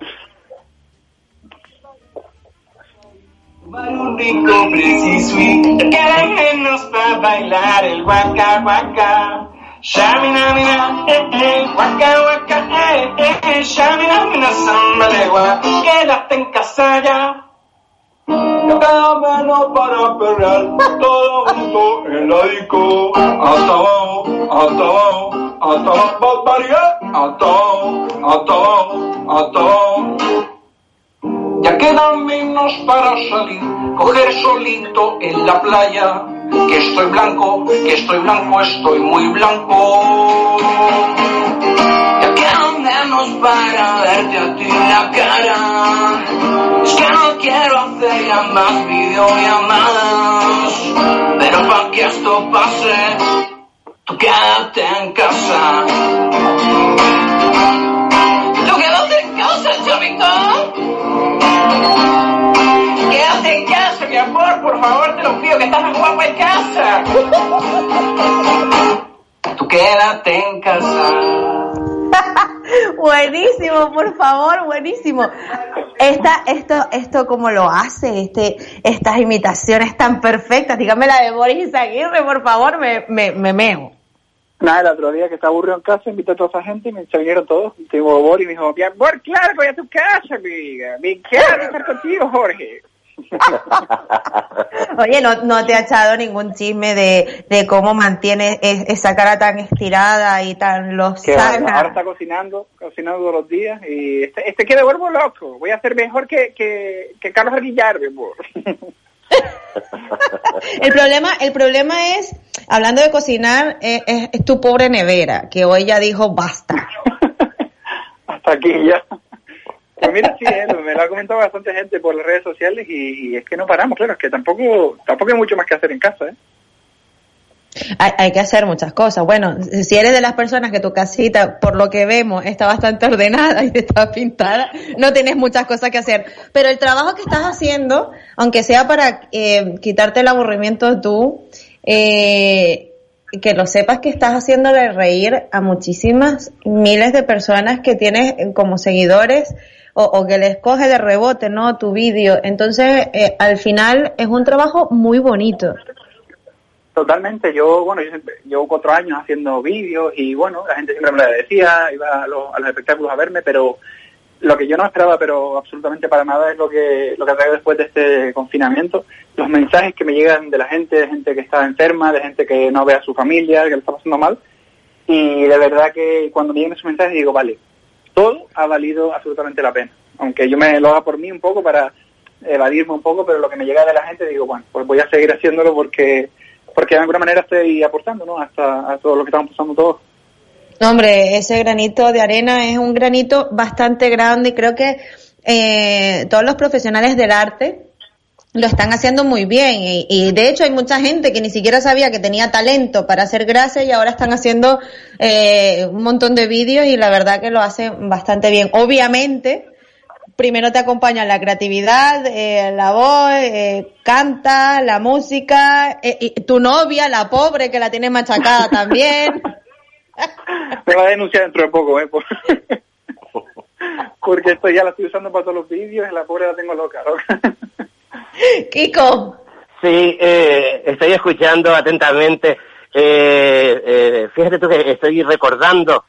Un rico preciso y menos para bailar el guaca guaca. Shamina mina, eh eh, guaca guaca, eh eh, eh, shamina mina, samba legua, quédate en casa ya. No queda menos para perrear, todo junto en la disco. Hasta abajo, hasta abajo, hasta abajo. Hasta abajo, hasta abajo, hasta abajo. Ya quedan menos para salir, coger solito en la playa. Que estoy blanco, que estoy blanco, estoy muy blanco. Ya quedan menos para verte a ti la cara. Es que no quiero hacer ya más videollamadas. Pero para que esto pase, tú quédate en casa. Tú quédate en casa, chavito. Por favor, te lo pido, que estás guapa en casa. Tú quédate en casa. buenísimo, por favor, buenísimo. Esta, esto, esto cómo lo hace, este, estas imitaciones tan perfectas. Dígame la de Boris Izaguirre, por favor, me, me, me meo. Nada, el otro día que estaba aburrido en casa, invité a toda esa gente y me se vinieron todos. Y Boris y me dijo, bien, Boris, claro, voy a tu casa, amiga. Me encanta estar contigo, Jorge. Oye, no, no te ha echado ningún chisme de, de cómo mantiene es- esa cara tan estirada y tan Que ahora, lozana. ahora está cocinando, cocinando todos los días y este, este quiere vuelvo loco. Voy a hacer mejor que, que, que Carlos mi amor. El problema, el problema es, hablando de cocinar, es, es- es tu pobre nevera, que hoy ya dijo basta. Hasta aquí ya. Pues mira, sí, me lo ha comentado bastante gente por las redes sociales y, es que no paramos, claro, es que tampoco tampoco hay mucho más que hacer en casa, ¿eh? Hay, que hacer muchas cosas. Bueno, si eres de las personas que tu casita, por lo que vemos, está bastante ordenada y está pintada, no tienes muchas cosas que hacer. Pero el trabajo que estás haciendo, aunque sea para eh, quitarte el aburrimiento tú, eh, que lo sepas que estás haciéndole reír a muchísimas miles de personas que tienes como seguidores o, que les coge de rebote, ¿no? Tu vídeo. Entonces, eh, al final es un trabajo muy bonito. Totalmente, yo, bueno, yo llevo cuatro años haciendo vídeos y bueno, la gente siempre me lo decía, iba a los, a los espectáculos a verme, pero lo que yo no esperaba, pero absolutamente para nada, es lo que lo que traigo después de este confinamiento, los mensajes que me llegan de la gente, de gente que está enferma, de gente que no ve a su familia, que le está pasando mal, y de verdad que cuando me llegan esos mensajes digo, vale, todo ha valido absolutamente la pena, aunque yo me lo haga por mí un poco para evadirme un poco, pero lo que me llega de la gente digo, bueno, pues voy a seguir haciéndolo porque porque de alguna manera estoy aportando, ¿no? Hasta a todo lo que estamos pasando todos. No, Hombre, ese granito de arena es un granito bastante grande y creo que eh, todos los profesionales del arte lo están haciendo muy bien y, y de hecho hay mucha gente que ni siquiera sabía que tenía talento para hacer gracia y ahora están haciendo eh, un montón de vídeos y la verdad que lo hacen bastante bien. Obviamente, primero te acompaña la creatividad, eh, la voz, eh, canta, la música, eh, y tu novia, la pobre que la tiene machacada también. Me va a denunciar dentro de poco, ¿eh? Por- Porque esto ya la estoy usando para todos los vídeos y la pobre la tengo loca, loca. Kiko. Sí, eh, estoy escuchando atentamente. Eh, eh, fíjate tú que estoy recordando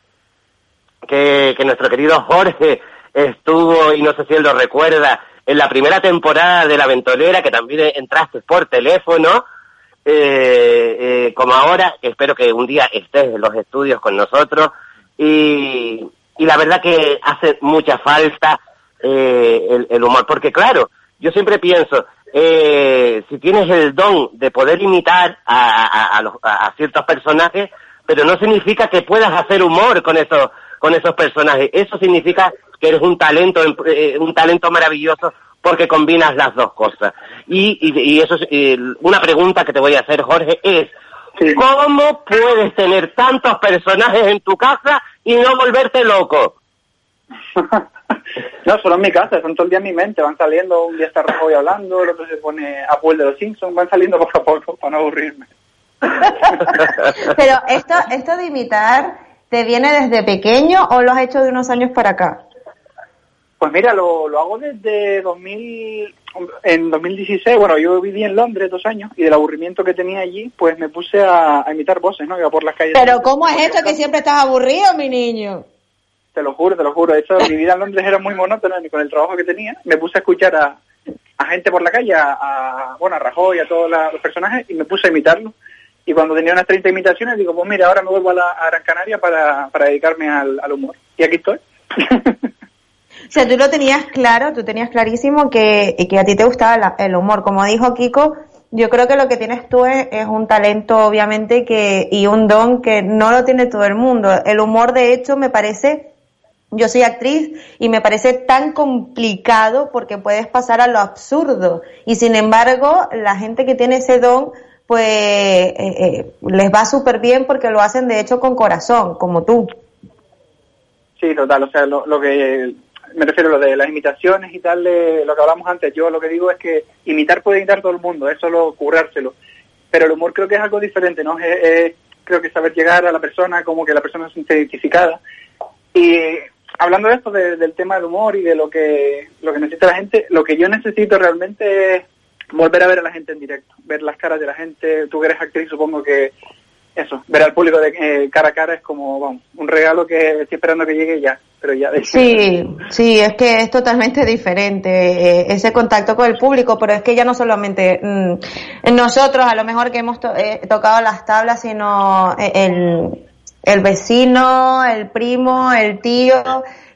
que, nuestro querido Jorge estuvo, y no sé si él lo recuerda, en la primera temporada de La Ventolera, que también entraste por teléfono, como ahora, espero que un día estés en los estudios con nosotros, y, y la verdad que hace mucha falta el humor, porque claro, yo siempre pienso, eh, si tienes el don de poder imitar a, a- a los- a- ciertos personajes, pero no significa que puedas hacer humor con esos con esos personajes. Eso significa que eres un talento eh, un talento maravilloso porque combinas las dos cosas. Y, y, y eso es eh, una pregunta que te voy a hacer, Jorge, es ¿cómo puedes tener tantos personajes en tu casa y no volverte loco? No, solo en mi casa, son todo el día en mi mente, van saliendo, un día está Rajoy hablando, el otro se pone a Paul de los Simpsons, van saliendo poco a poco para no aburrirme. Pero esto, esto de imitar, ¿te viene desde pequeño o lo has hecho de unos años para acá? Pues mira, lo, lo hago desde 2000, en 2016, bueno, yo viví en Londres dos años y del aburrimiento que tenía allí, pues me puse a, a imitar voces, ¿no? Iba por las calles. Pero ¿cómo es esto que siempre estás aburrido, mi niño? Te lo juro, te lo juro. De hecho, mi vida en Londres era muy monótona y con el trabajo que tenía. Me puse a escuchar a, a gente por la calle, a, bueno, a Rajoy, a todos los personajes, y me puse a imitarlos. Y cuando tenía unas 30 imitaciones, digo, pues mira, ahora me vuelvo a, la, a Gran Canaria para, para dedicarme al, al humor. Y aquí estoy. O sea, tú lo tenías claro, tú tenías clarísimo que, que a ti te gustaba el humor. Como dijo Kiko, yo creo que lo que tienes tú es, es un talento, obviamente, que y un don que no lo tiene todo el mundo. El humor, de hecho, me parece, yo soy actriz y me parece tan complicado porque puedes pasar a lo absurdo. Y sin embargo, la gente que tiene ese don, pues eh, eh, les va súper bien porque lo hacen, de hecho, con corazón, como tú. Sí, total. O sea, lo, lo que me refiero a lo de las imitaciones y tal, de lo que hablamos antes. Yo lo que digo es que imitar puede imitar todo el mundo, es solo currárselo. Pero el humor creo que es algo diferente, ¿no? Es, creo que saber llegar a la persona, como que la persona se siente identificada. Y hablando de esto, de- del tema del humor y de lo que, lo que necesita la gente, lo que yo necesito realmente es volver a ver a la gente en directo, ver las caras de la gente. Tú que eres actriz, supongo que, eso, ver al público de eh, cara a cara es como, vamos, un regalo que estoy esperando que llegue ya, pero ya de Sí, sí, es que es totalmente diferente eh, ese contacto con el público, pero es que ya no solamente mm, nosotros a lo mejor que hemos to- eh, tocado las tablas, sino eh, el, el vecino, el primo, el tío,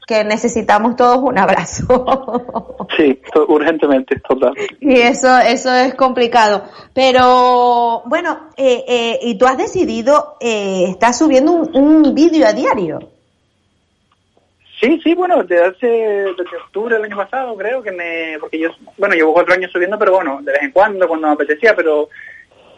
que necesitamos todos un abrazo. Sí, urgentemente, total. Y eso, eso es complicado. Pero, bueno, eh, eh, y tú has decidido, eh, estás subiendo un, un vídeo a diario. Sí, sí, bueno, desde hace, desde octubre del año pasado creo que me, porque yo, bueno, llevo cuatro años subiendo, pero bueno, de vez en cuando, cuando me apetecía, pero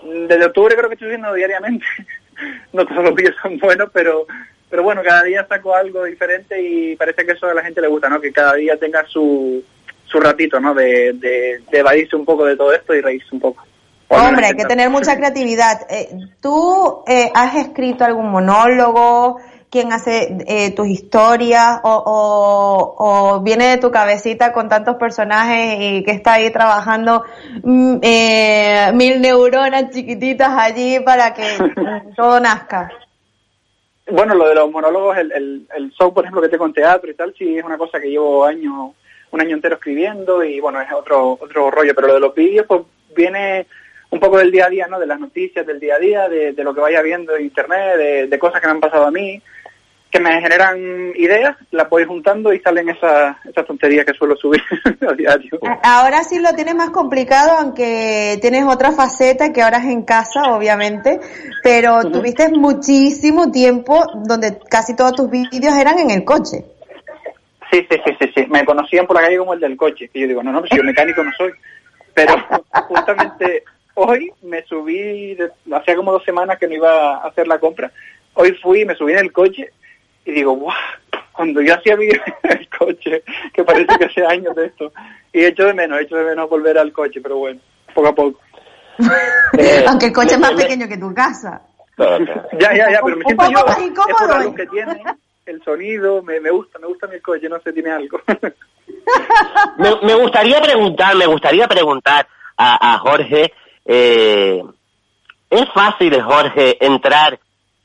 desde octubre creo que estoy subiendo diariamente. no todos los vídeos son buenos, pero, pero bueno, cada día saco algo diferente y parece que eso a la gente le gusta, ¿no? Que cada día tenga su, su ratito, ¿no? De, de, de evadirse un poco de todo esto y reírse un poco. Hombre, hay que tener mucha creatividad. Eh, ¿Tú eh, has escrito algún monólogo? ¿Quién hace eh, tus historias? O, o, ¿O viene de tu cabecita con tantos personajes y que está ahí trabajando mm, eh, mil neuronas chiquititas allí para que todo nazca? Bueno, lo de los monólogos, el, el, el show, por ejemplo, que tengo en teatro y tal, sí es una cosa que llevo años, un año entero escribiendo y bueno, es otro otro rollo, pero lo de los vídeos, pues viene un poco del día a día, ¿no? De las noticias del día a día, de, de lo que vaya viendo en internet, de, de cosas que me han pasado a mí, que me generan ideas, las voy juntando y salen esas, esas tonterías que suelo subir a diario. Ahora sí lo tienes más complicado, aunque tienes otra faceta que ahora es en casa, obviamente, pero tuviste muchísimo tiempo donde casi todos tus vídeos eran en el coche. Sí, sí, sí, sí, sí. Me conocían por la calle como el del coche. Y yo digo, no, no, pues yo mecánico no soy. Pero justamente hoy me subí, hacía como dos semanas que no iba a hacer la compra. Hoy fui, me subí en el coche y digo, guau, cuando yo hacía en el coche, que parece que hace años de esto. Y echo de menos, echo de menos volver al coche, pero bueno, poco a poco. aunque el coche es más pequeño que tu casa. Ya, ya, ya, pero me Un siento poco yo, más es incómodo, por la ¿eh? luz que tiene, el sonido, me, me gusta, me gusta mi coche, no sé, tiene algo. Me, me gustaría preguntar, me gustaría preguntar a, a Jorge, eh, ¿es fácil, Jorge, entrar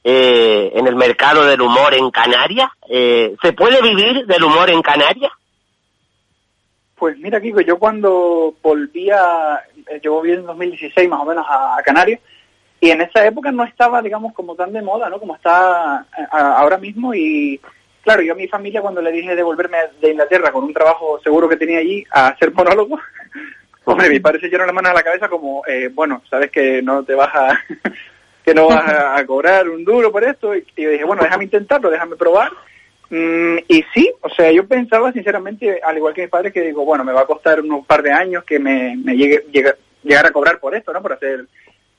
eh, en el mercado del humor en Canarias? Eh, ¿Se puede vivir del humor en Canarias? Pues mira, Kiko, yo cuando volvía, eh, yo volví en 2016 más o menos a, a Canarias, y en esa época no estaba, digamos, como tan de moda, ¿no? Como está eh, a- ahora mismo, y claro, yo a mi familia cuando le dije de volverme de Inglaterra con un trabajo seguro que tenía allí a hacer monólogo, hombre, mi padre se llenó la mano a la cabeza como, eh, bueno, sabes que no te vas a, que no vas a, a cobrar un duro por esto, y yo dije, bueno, déjame intentarlo, déjame probar, Mm, y sí, o sea, yo pensaba sinceramente, al igual que mi padre, que digo, bueno, me va a costar unos par de años que me, me llegue, llegue- llegar a cobrar por esto, ¿no? Por hacer...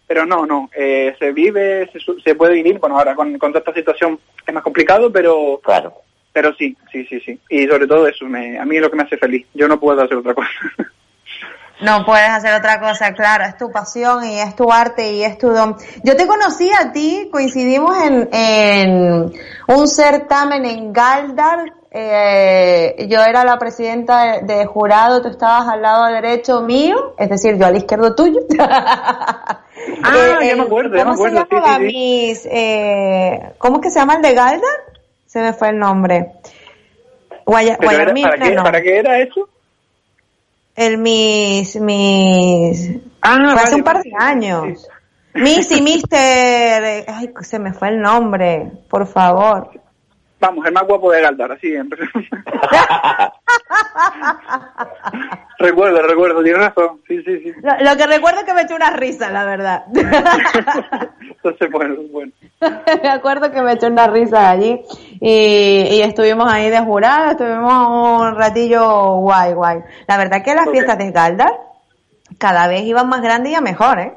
Pero no, no, eh, se vive, se, se puede vivir, bueno, ahora con, con toda esta situación es más complicado, pero... Claro. Pero sí, sí, sí, sí. Y sobre todo eso, me, a mí es lo que me hace feliz. Yo no puedo hacer otra cosa. No puedes hacer otra cosa, claro, es tu pasión y es tu arte y es tu don. Yo te conocí a ti, coincidimos en, en un certamen en Galdar, eh, yo era la presidenta de, de jurado, tú estabas al lado derecho mío, es decir, yo al izquierdo tuyo. Ah, ya me acuerdo, ya me ¿Cómo se acuerdo, sí, llamaba? sí, sí. Mis, eh, ¿Cómo es que se llama el de Galdar? Se me fue el nombre. Guaya- era- ¿para, qué, no. ¿Para qué era eso? El Miss, Miss, Ah, fue hace vale, un par de años. Miss y Mister, ay, se me fue el nombre, por favor. Vamos, el más guapo de Galdar, así siempre. recuerdo, recuerdo, tienes razón. Sí, sí, sí. Lo, lo que recuerdo es que me echó una risa, la verdad. Entonces, bueno, bueno. me acuerdo que me echó una risa allí y, y estuvimos ahí de jurado, estuvimos un ratillo guay, guay. La verdad que las fiestas de Galdar cada vez iban más grandes y a mejor, ¿eh?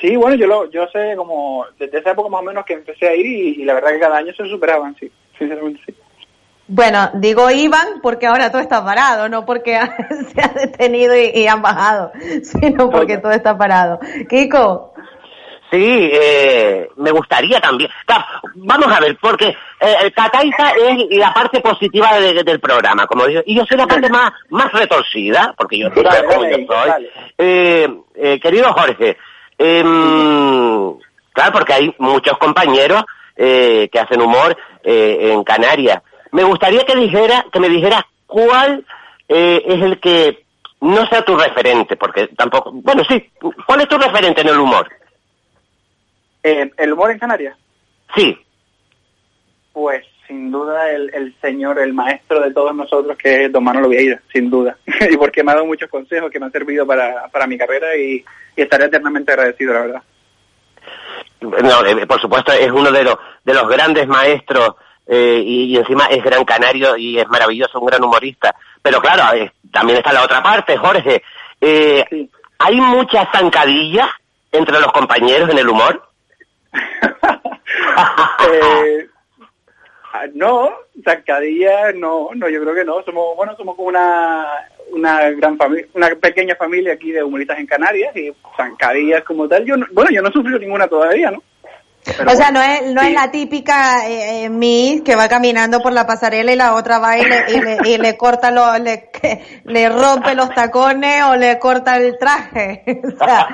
Sí, bueno, yo lo, yo sé como desde esa época más o menos que empecé a ir y, y la verdad que cada año se superaban, sí, sinceramente sí. Bueno, digo iban porque ahora todo está parado, no porque se ha detenido y, y han bajado, sino porque todo está parado. Kiko, Sí, eh, me gustaría también. Claro, vamos a ver, porque eh, Cataiza es la parte positiva de- del programa, como digo, y yo soy la parte más, más retorcida, porque yo Dale, cómo yo soy. Eh, eh, querido Jorge, em, Claro, porque hay muchos compañeros eh, que hacen humor eh, en Canarias. Me gustaría que dijera, que me dijeras cuál eh, es el que no sea tu referente, porque tampoco, bueno, sí, ¿cuál es tu referente en el humor? ¿El humor en Canarias? Sí. Pues sin duda el, el señor, el maestro de todos nosotros que es Don Manolo Vieira, sin duda. y porque me ha dado muchos consejos que me han servido para, para mi carrera y, y estaré eternamente agradecido, la verdad. No, eh, por supuesto, es uno de los, de los grandes maestros eh, y, y encima es gran canario y es maravilloso, un gran humorista. Pero claro, eh, también está la otra parte, Jorge. ¿Hay muchas zancadillas entre los compañeros en el humor? Eh, no, zancadilla, no, no, yo creo que no. Somos, bueno, somos como una, una gran familia, una pequeña familia aquí de humoristas en Canarias y zancadillas como tal. Yo, no- bueno, yo no he sufrido ninguna todavía, ¿no? O sea, no es, no es la típica eh, eh, Miss que va caminando por la pasarela y la otra va y le, y le, y le corta los, le, le rompe los tacones o le corta el traje. O sea,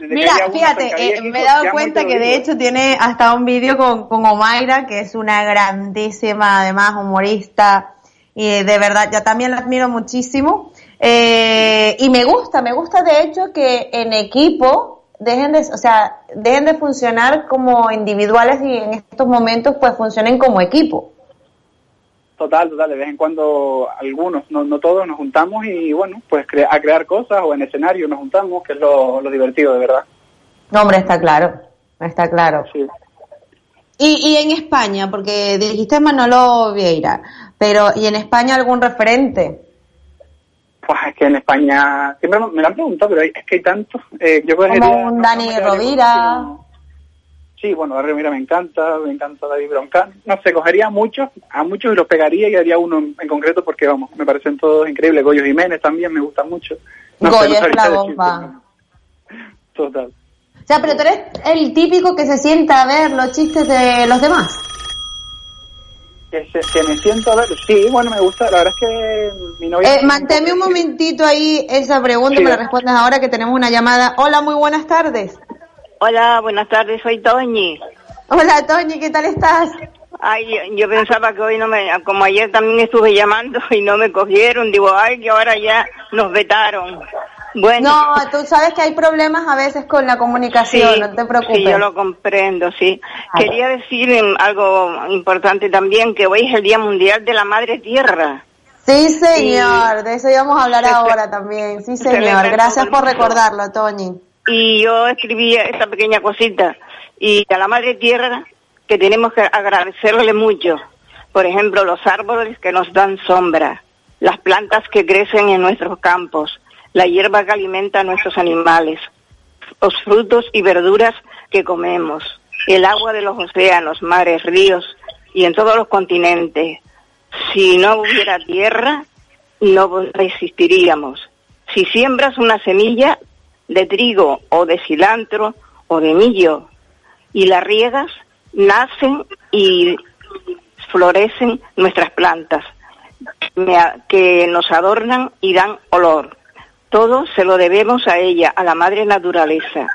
Mira, fíjate, eh, me he dado cuenta que de hecho tiene hasta un vídeo con, con Omaira, que es una grandísima, además, humorista, y de verdad, yo también la admiro muchísimo. Eh, y me gusta, me gusta de hecho que en equipo dejen de, o sea, dejen de funcionar como individuales y en estos momentos pues funcionen como equipo. Total, total, de vez en cuando algunos, no, no todos, nos juntamos y bueno, pues cre- a crear cosas o en escenario nos juntamos, que es lo, lo divertido, de verdad. No, hombre, está claro, está claro. Y, y en España, porque dijiste Manolo Vieira, pero ¿y en España algún referente? Pues es que en España, siempre me lo han preguntado, pero es que hay tantos. Eh, yo cogería- Como un no- Dani no Rovira. Sí, bueno, Dani Rovira me encanta, me encanta David Broncán. No sé, cogería a muchos, a muchos y los pegaría y haría uno en, en concreto porque, vamos, me parecen todos increíbles. Goyo Jiménez también me gusta mucho. No sé, Goya no es la bomba. Total. O sea, pero tú eres el típico que se sienta a ver los chistes de los demás. Que, se- que me siento a ver, sí, bueno, me gusta, la verdad es que mi novia... Eh, manténme un momentito ahí esa pregunta, Sí. me la respondes ahora que tenemos una llamada. Hola, muy buenas tardes. Hola, buenas tardes, soy Toñi. Hola, Toñi, ¿qué tal estás? Ay, yo- yo pensaba que hoy no me, como ayer también estuve llamando y no me cogieron, digo, ay, que ahora ya nos vetaron. Bueno. No, tú sabes que hay problemas a veces con la comunicación, Sí, no te preocupes. Sí, yo lo comprendo, sí. Quería decir algo importante también, que hoy es el Día Mundial de la Madre Tierra. Sí, señor, de eso íbamos a hablar ahora también. Sí, señor, gracias por recordarlo, Toñi. Y yo escribí esta pequeña cosita. Y a la Madre Tierra, que tenemos que agradecerle mucho. Por ejemplo, los árboles que nos dan sombra, las plantas que crecen en nuestros campos, la hierba que alimenta a nuestros animales, los frutos y verduras que comemos, el agua de los océanos, mares, ríos y en todos los continentes. Si no hubiera tierra, no existiríamos. Si siembras una semilla de trigo o de cilantro o de millo y la riegas, nacen y florecen nuestras plantas que nos adornan y dan olor. Todo se lo debemos a ella, a la madre naturaleza.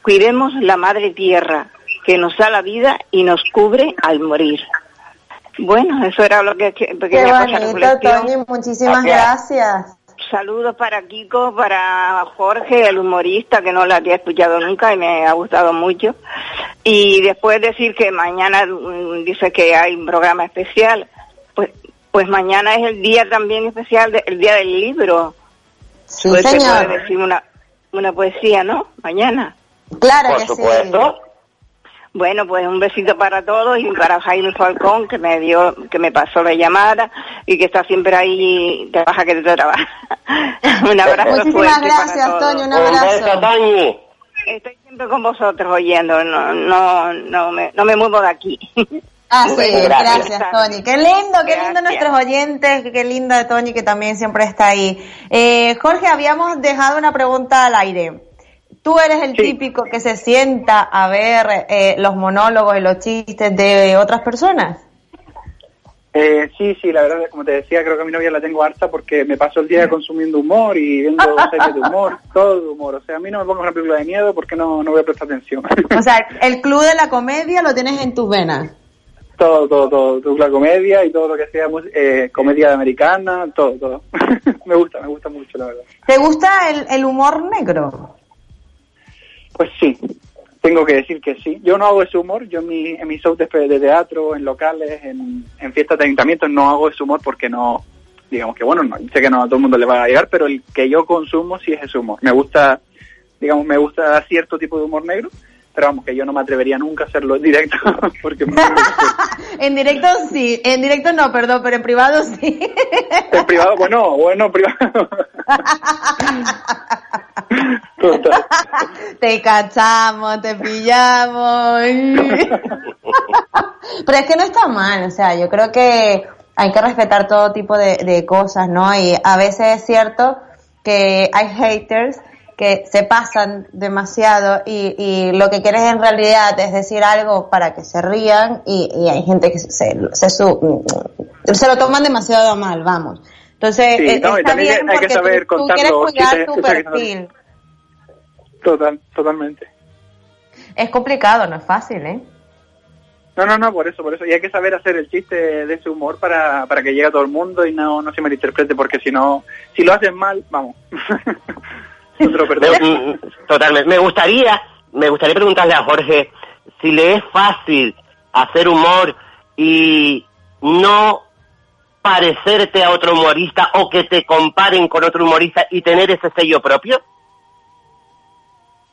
Cuidemos la madre tierra, que nos da la vida y nos cubre al morir. Bueno, eso era lo que, que Qué pequeña cosa, bonito, reflexión. Toñi, muchísimas Gracias. gracias. Saludos para Kiko, para Jorge, el humorista, que no la había escuchado nunca y me ha gustado mucho. Y después decir que mañana mm, dice que hay un programa especial. Pues, pues mañana es el día también especial, de- el día del libro. Sí, Pues se señor. puede decir una, una poesía, ¿no? Mañana. Claro Por que supuesto. Bueno, pues un besito para todos y para Jaime Falcón que me dio, que me pasó la llamada y que está siempre ahí, trabaja que te trabaja. un abrazo Muchísimas fuerte gracias, para todos. Toño, un abrazo. Estoy siempre con vosotros oyendo, no, no, no me, no me muevo de aquí. Ah, sí, gracias, Tony. Qué lindo, qué lindo nuestros oyentes, qué linda Tony que también siempre está ahí. Eh, Jorge, habíamos dejado una pregunta al aire. ¿Tú eres el típico que se sienta a ver eh, los monólogos y los chistes de otras personas? Eh, sí, sí, la verdad, como te decía, creo que a mi novia la tengo harta porque me paso el día consumiendo humor y viendo series de humor, todo de humor. O sea, a mí no me pongo una película de miedo porque no, no voy a prestar atención. O sea, el club de la comedia lo tienes en tus venas. Todo, todo, todo, la comedia y todo lo que sea eh, comedia americana, todo, todo. me gusta, me gusta mucho, la verdad. ¿Te gusta el, el humor negro? Pues sí, tengo que decir que sí. Yo no hago ese humor, yo en, mi, en mis shows de, de teatro, en locales, en, en fiestas de ayuntamientos no hago ese humor porque no, digamos que bueno, no, sé que no a todo el mundo le va a llegar, pero el que yo consumo sí es ese humor. Me gusta, digamos, me gusta cierto tipo de humor negro, pero vamos, que yo no me atrevería nunca a hacerlo en directo porque me- En directo sí, en directo no, perdón, pero en privado sí. en privado, bueno, bueno, privado. te cachamos, te pillamos. Pero es que no está mal, o sea, yo creo que hay que respetar todo tipo de, de cosas, ¿no? Y a veces es cierto que hay haters que se pasan demasiado y, y lo que quieren en realidad es decir algo para que se rían y, y hay gente que se, se, su- se lo toman demasiado mal, vamos. Entonces, Sí, eh, no, está también bien hay que porque saber tú, tú contar quieres los cuidar chistes, tu perfil. Total, totalmente. Es complicado, no es fácil, ¿eh? No, no, no, por eso, por eso. Y hay que saber hacer el chiste de ese humor para, para que llegue a todo el mundo y no, no se malinterprete, porque si no, si lo haces mal, vamos. totalmente. Me gustaría, me gustaría preguntarle a Jorge si le es fácil hacer humor y no parecerte a otro humorista o que te comparen con otro humorista y tener ese sello propio.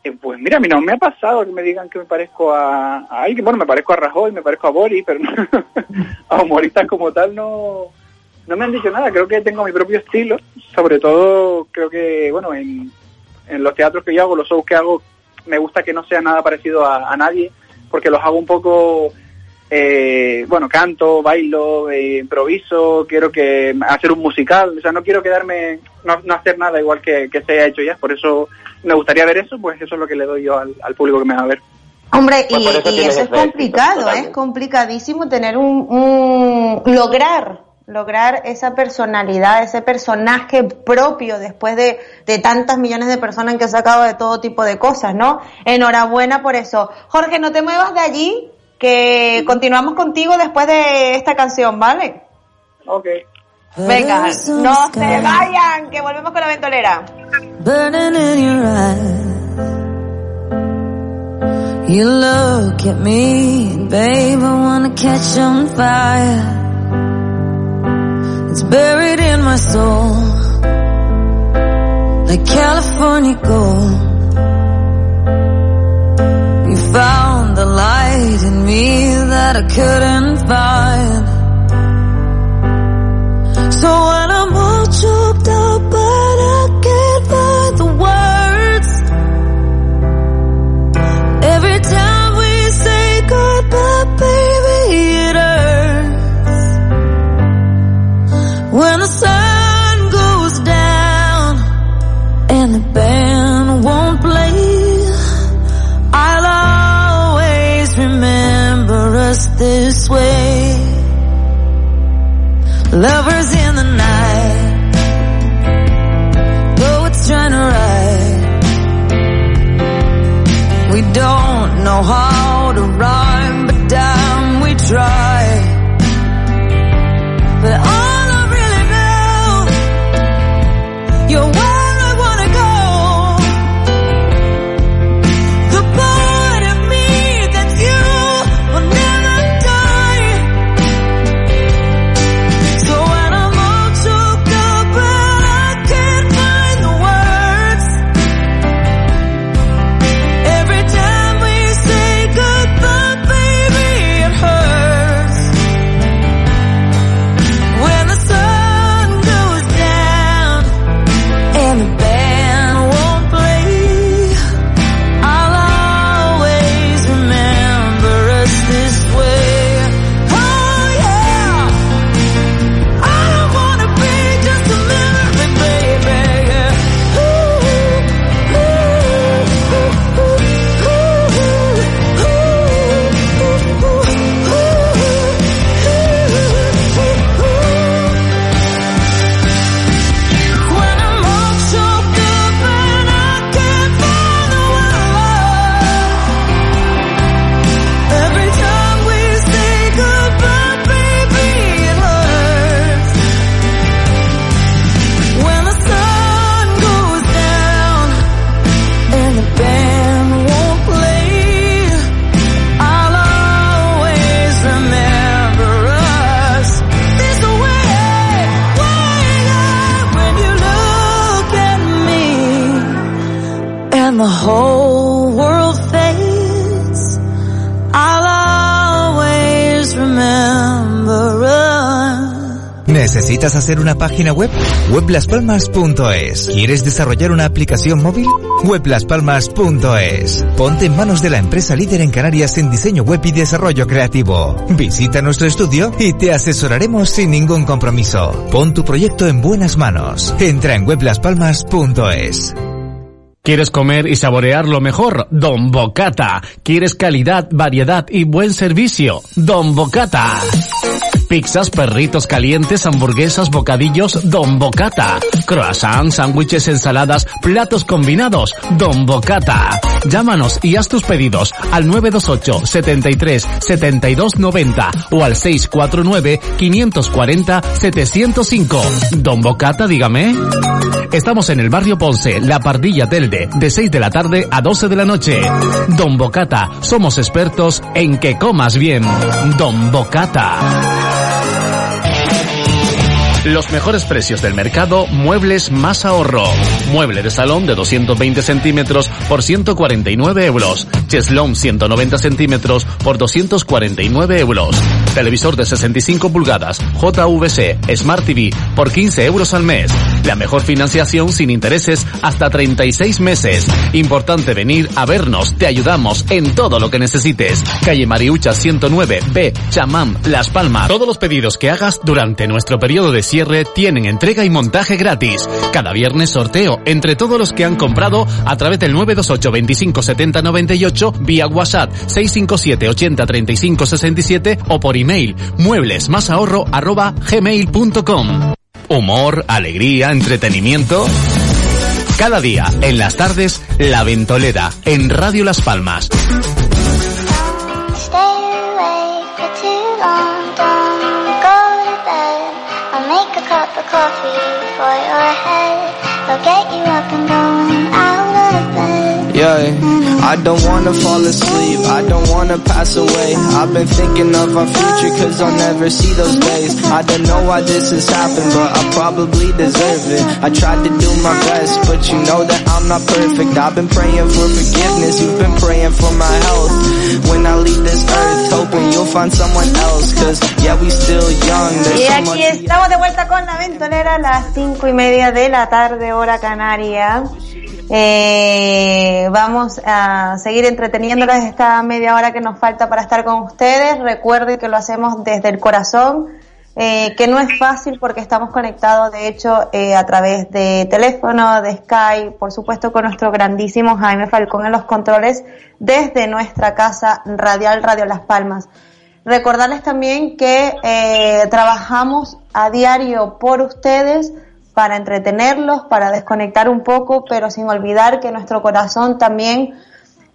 Eh, Pues mira, a mí no me ha pasado que me digan que me parezco a, a alguien. Bueno, me parezco a Rajoy, me parezco a Boris, pero no- a humoristas como tal no, no me han dicho nada. Creo que tengo mi propio estilo. Sobre todo, creo que, bueno, en, en los teatros que yo hago, los shows que hago, me gusta que no sea nada parecido a, a nadie, porque los hago un poco, eh, bueno, canto, bailo, eh, improviso, quiero que hacer un musical, o sea, no quiero quedarme, no, no hacer nada igual que, que se ha hecho ya, por eso me gustaría ver eso, pues eso es lo que le doy yo al, al público que me va a ver. Hombre, Pues y, eso y tienes eso es complicado, ¿eh? es complicadísimo tener un, un- lograr, lograr esa personalidad, ese personaje propio después de, de tantas millones de personas que han sacado de todo tipo de cosas, ¿no? Enhorabuena por eso. Jorge, no te muevas de allí, que continuamos contigo después de esta canción, ¿vale? Ok. Venga, no se vayan, que volvemos con la ventolera. burning in your eyes. You look at me, babe, I wanna catch on fire. It's buried in my soul, like California gold. You found the light in me that I couldn't find. So when I'm all choked up, but this way. Lovers in the night, poets trying to write. We don't know how ¿Necesitas hacer una página web? Weblaspalmas.es. ¿Quieres desarrollar una aplicación móvil? Weblaspalmas.es. Ponte en manos de la empresa líder en Canarias en diseño web y desarrollo creativo. Visita nuestro estudio y te asesoraremos sin ningún compromiso. Pon tu proyecto en buenas manos. Entra en weblaspalmas.es. ¿Quieres comer y saborear lo mejor? Don Bocata. ¿Quieres calidad, variedad y buen servicio? Don Bocata. Pizzas, perritos calientes, hamburguesas, bocadillos, Don Bocata. Croissants, sándwiches, ensaladas, platos combinados, Don Bocata. Llámanos y haz tus pedidos al 928 73 72 90 o al 649 540 705. Don Bocata, dígame. Estamos en el barrio Ponce, La Pardilla Telde, de 6 de la tarde a 12 de la noche. Don Bocata, somos expertos en que comas bien. Don Bocata. Los mejores precios del mercado, muebles más ahorro. Mueble de salón de 220 centímetros por 149 euros. Cheslom 190 centímetros por 249 euros. Televisor de 65 pulgadas, JVC, Smart TV por 15 euros al mes. La mejor financiación sin intereses hasta 36 meses. Importante venir a vernos, te ayudamos en todo lo que necesites. Calle Mariucha 109, B, Chamam, Las Palmas. Todos los pedidos que hagas durante nuestro periodo de tienen entrega y montaje gratis. Cada viernes sorteo entre todos los que han comprado a través del 928 25 70 98 vía WhatsApp 657 80 35 67 o por email muebles más ahorro arroba gmail.com. Humor, alegría, entretenimiento. Cada día, en las tardes, La Ventolera, en Radio Las Palmas. I don't wanna fall asleep, I don't wanna pass away. I've been thinking of our future cause I'll never see those days. I don't know why this has happened, but I probably deserve it. I tried to do my best, but you know that I'm not perfect. I've been praying for forgiveness, you've been praying for my health. When I leave this earth, hoping you'll find someone else, cause yeah, we still young. Y aquí estamos de vuelta con la ventolera a las cinco y media de la tarde, hora canaria. Eh, vamos a seguir entreteniéndolos esta media hora que nos falta para estar con ustedes. Recuerden que lo hacemos desde el corazón, eh, que no es fácil porque estamos conectados, de hecho, eh, a través de teléfono, de Skype, por supuesto con nuestro grandísimo Jaime Falcón en los controles desde nuestra casa radial Radio Las Palmas. Recordarles también que eh, trabajamos a diario por ustedes para entretenerlos, para desconectar un poco, pero sin olvidar que nuestro corazón también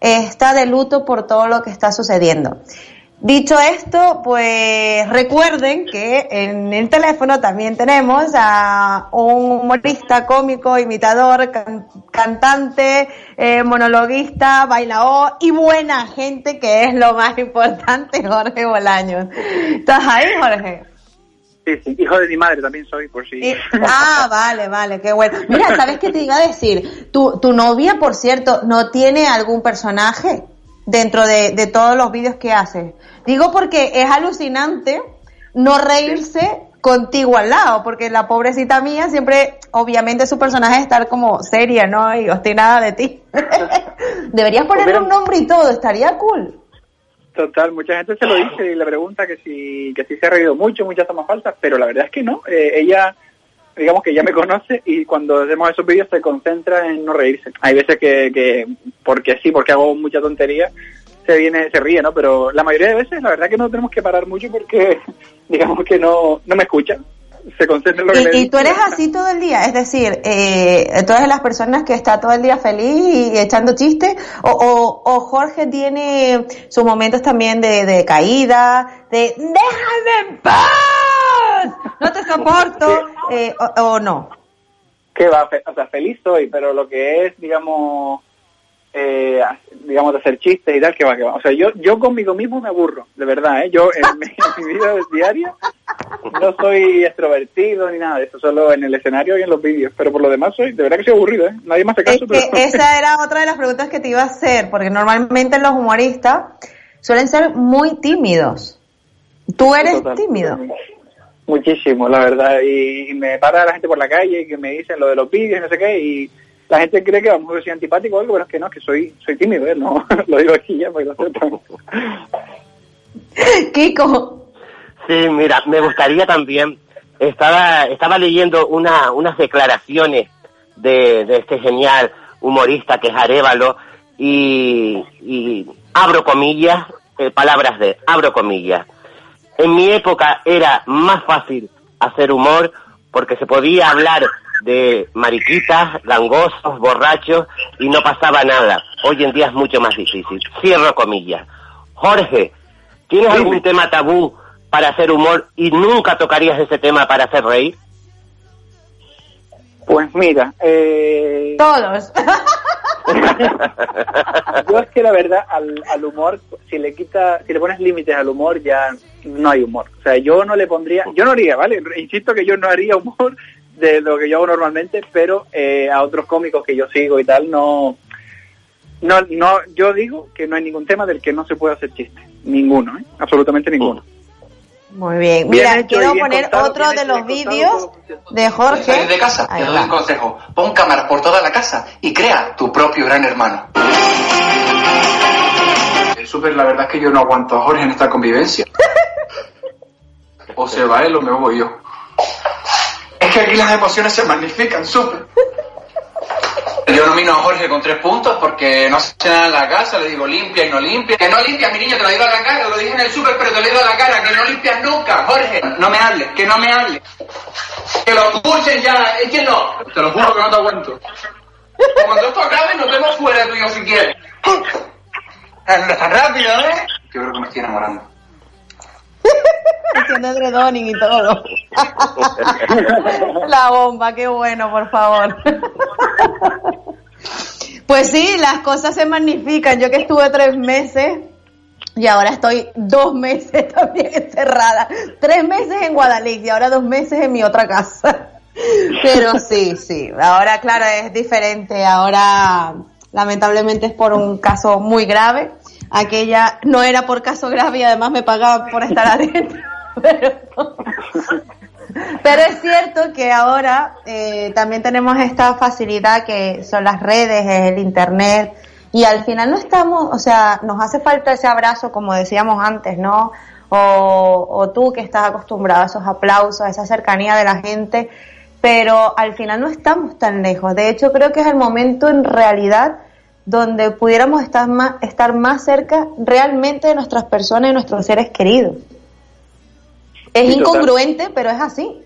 eh, está de luto por todo lo que está sucediendo. Dicho esto, pues recuerden que en el teléfono también tenemos a un humorista, cómico, imitador, can- cantante, eh, monologuista, bailador y buena gente, que es lo más importante, Jorge Bolaños. ¿Estás ahí, Jorge? Sí, sí, hijo de mi madre también soy, por si. Ah, vale, vale, qué bueno. Mira, ¿sabes qué te iba a decir? Tu, tu novia, por cierto, ¿no tiene algún personaje dentro de, de todos los vídeos que hace? Digo porque es alucinante no reírse contigo al lado, porque la pobrecita mía siempre, obviamente su personaje es estar como seria, ¿no? Y obstinada de ti. Deberías ponerle un nombre y todo, estaría cool. Total, mucha gente se lo dice y le pregunta que si, que si se ha reído mucho, muchas tomas falsas, pero la verdad es que no. Eh, ella, digamos que ya me conoce y cuando hacemos esos vídeos se concentra en no reírse. Hay veces que, que porque sí, porque hago mucha tontería, se viene, se ríe, ¿no? Pero la mayoría de veces la verdad que no tenemos que parar mucho porque digamos que no, no me escucha. Se concentra en lo que le Y, digo. tú eres así todo el día, es decir, eh, tú eres las personas que está todo el día feliz y echando chistes, o, o, o Jorge tiene sus momentos también de, de caída, de déjame en paz, no te soporto, eh, o, o no. que va, o sea, feliz soy, pero lo que es, digamos, eh, digamos, de hacer chistes y tal, que va, que va. O sea, yo, yo conmigo mismo me aburro, de verdad, ¿eh? Yo en mi, en mi vida diaria no soy extrovertido ni nada de eso, solo en el escenario y en los vídeos. Pero por lo demás soy, de verdad que soy aburrido, ¿eh? Nadie me hace caso, Es que pero... esa era otra de las preguntas que te iba a hacer, porque normalmente los humoristas suelen ser muy tímidos. ¿Tú eres Total. tímido? Muchísimo, la verdad. Y, y me para la gente por la calle y que me dicen lo de los vídeos y no sé qué. Y la gente cree que vamos a soy antipático o algo, pero es que no, que soy soy tímido, ¿eh? No, lo digo aquí ya para que lo sepan. Kiko. Sí, mira, me gustaría también, estaba, estaba leyendo una, unas declaraciones de, de este genial humorista que es Arevalo y, y abro comillas, eh, palabras de, abro comillas. En mi época era más fácil hacer humor porque se podía hablar de mariquitas, gangosos, borrachos y no pasaba nada. Hoy en día es mucho más difícil. Cierro comillas. Jorge, ¿tienes algún tema tabú para hacer humor y nunca tocarías ese tema para hacer reír? Pues mira, eh... Todos. Yo es que la verdad al, al humor, si le quita, si le pones límites al humor ya no hay humor. O sea, yo no le pondría, yo no haría, ¿vale? Insisto que yo no haría humor de lo que yo hago normalmente, pero eh, a otros cómicos que yo sigo y tal no, no, no, yo digo que no hay ningún tema del que no se pueda hacer chiste, ninguno, ¿eh? absolutamente ninguno. Muy bien. Bien Mira, quiero poner contado, otro de los vídeos de Jorge. De casa, te doy un consejo. Pon cámaras por toda la casa y crea tu propio gran hermano. El súper, la verdad es que yo no aguanto a Jorge en esta convivencia. O se va él o me voy yo. Que aquí las emociones se magnifican, súper. Yo nomino a Jorge con tres puntos porque no hace nada en la casa, le digo limpia y no limpia. Que no limpias, mi niño, te lo digo a la cara, lo dije en el súper, pero te lo digo a la cara, que no limpias nunca, Jorge. No me hables, que no me hables. Que lo escuchen ya, échenlo. Te lo juro que no te aguanto. Cuando esto acabe, nos vemos fuera tú y yo si quieres. Rápido, ¿eh? Yo creo que me estoy enamorando. Haciendo edredoning y todo. La bomba, qué bueno, por favor. Pues sí, las cosas se magnifican. Yo que estuve tres meses y ahora estoy dos meses también encerrada. Tres meses en Guadalix y ahora dos meses en mi otra casa. Pero sí, sí. Ahora, claro, es diferente. Ahora, lamentablemente, es por un caso muy grave. Aquella no era por caso grave y además me pagaban por estar adentro. Pero, pero es cierto que ahora eh, también tenemos esta facilidad que son las redes, el internet, y al final no estamos, o sea, nos hace falta ese abrazo, como decíamos antes, ¿no? O, o tú que estás acostumbrado a esos aplausos, a esa cercanía de la gente, pero al final no estamos tan lejos. De hecho, creo que es el momento en realidad donde pudiéramos estar más, estar más cerca realmente de nuestras personas y nuestros seres queridos. Es Sí, total. incongruente, pero es así.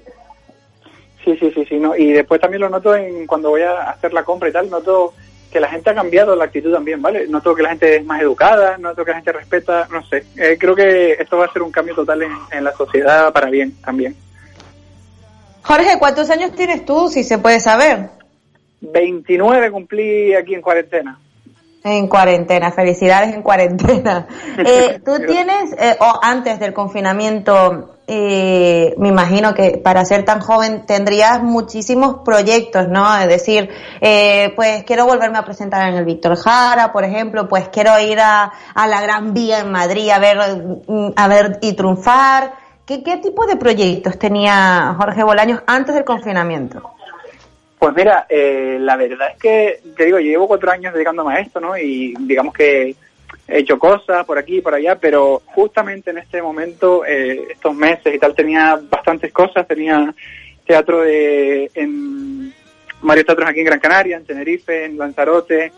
Sí, sí, sí, sí, no. Y después también lo noto en cuando voy a hacer la compra y tal, noto que la gente ha cambiado la actitud también, ¿vale? Noto que la gente es más educada, noto que la gente respeta, no sé. Eh, creo que esto va a ser un cambio total en, en la sociedad para bien también. Jorge, ¿cuántos años tienes tú, si se puede saber? 29 cumplí aquí en cuarentena. En cuarentena, felicidades en cuarentena. Eh, Tú tienes, eh, o antes del confinamiento, eh, me imagino que para ser tan joven tendrías muchísimos proyectos, ¿no? Es decir, eh, pues quiero volverme a presentar en el Víctor Jara, por ejemplo, pues quiero ir a, a la Gran Vía en Madrid a ver, mm, a ver y triunfar. ¿Qué, ¿Qué tipo de proyectos tenía Jorge Bolaños antes del confinamiento? Pues mira, eh, la verdad es que, te digo, yo llevo cuatro años dedicándome a esto, ¿no? Y digamos que he hecho cosas por aquí y por allá, pero justamente en este momento, eh, estos meses y tal, tenía bastantes cosas. Tenía teatro de, en varios teatros aquí en Gran Canaria, en Tenerife, en Lanzarote,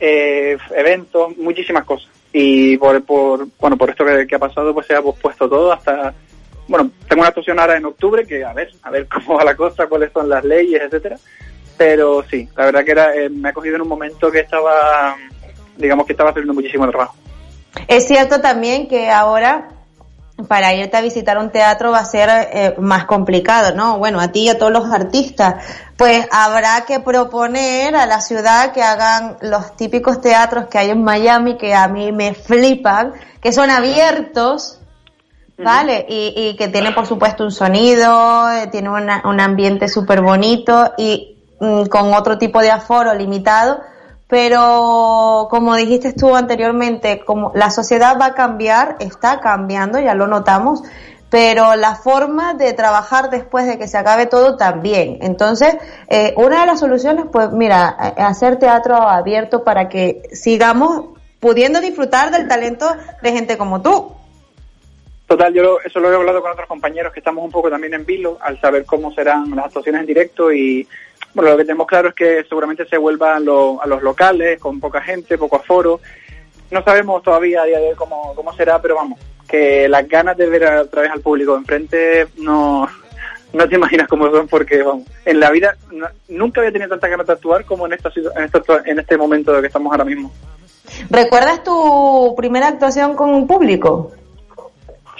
eh, eventos, muchísimas cosas. Y por, por bueno, por esto que, que ha pasado, pues se ha pospuesto todo hasta bueno, tengo una actuación ahora en octubre, que a ver, a ver cómo va la cosa, cuáles son las leyes, etcétera. Pero sí, la verdad que era, eh, me ha cogido en un momento que estaba, digamos que estaba haciendo muchísimo trabajo. Es cierto también que ahora para irte a visitar un teatro va a ser eh, más complicado, ¿no? Bueno, a ti y a todos los artistas, pues habrá que proponer a la ciudad que hagan los típicos teatros que hay en Miami, que a mí me flipan, que son abiertos, ¿vale? Y, y que tienen, por supuesto, un sonido, eh, tiene una- un ambiente súper bonito y mm, con otro tipo de aforo limitado. Pero, como dijiste tú anteriormente, como la sociedad va a cambiar, está cambiando, ya lo notamos, pero la forma de trabajar después de que se acabe todo también. Entonces, eh, una de las soluciones, pues mira, eh, hacer teatro abierto para que sigamos pudiendo disfrutar del talento de gente como tú. Total, yo eso lo he hablado con otros compañeros que estamos un poco también en vilo al saber cómo serán las actuaciones en directo y bueno, lo que tenemos claro es que seguramente se vuelvan lo- a los locales con poca gente, poco aforo. No sabemos todavía a día de hoy cómo, cómo será, pero vamos, que las ganas de ver otra vez al público enfrente no, no te imaginas cómo son porque vamos, en la vida nunca había tenido tanta ganas de actuar como en, esta, en, esta, en este momento que estamos ahora mismo. ¿Recuerdas tu primera actuación con un público?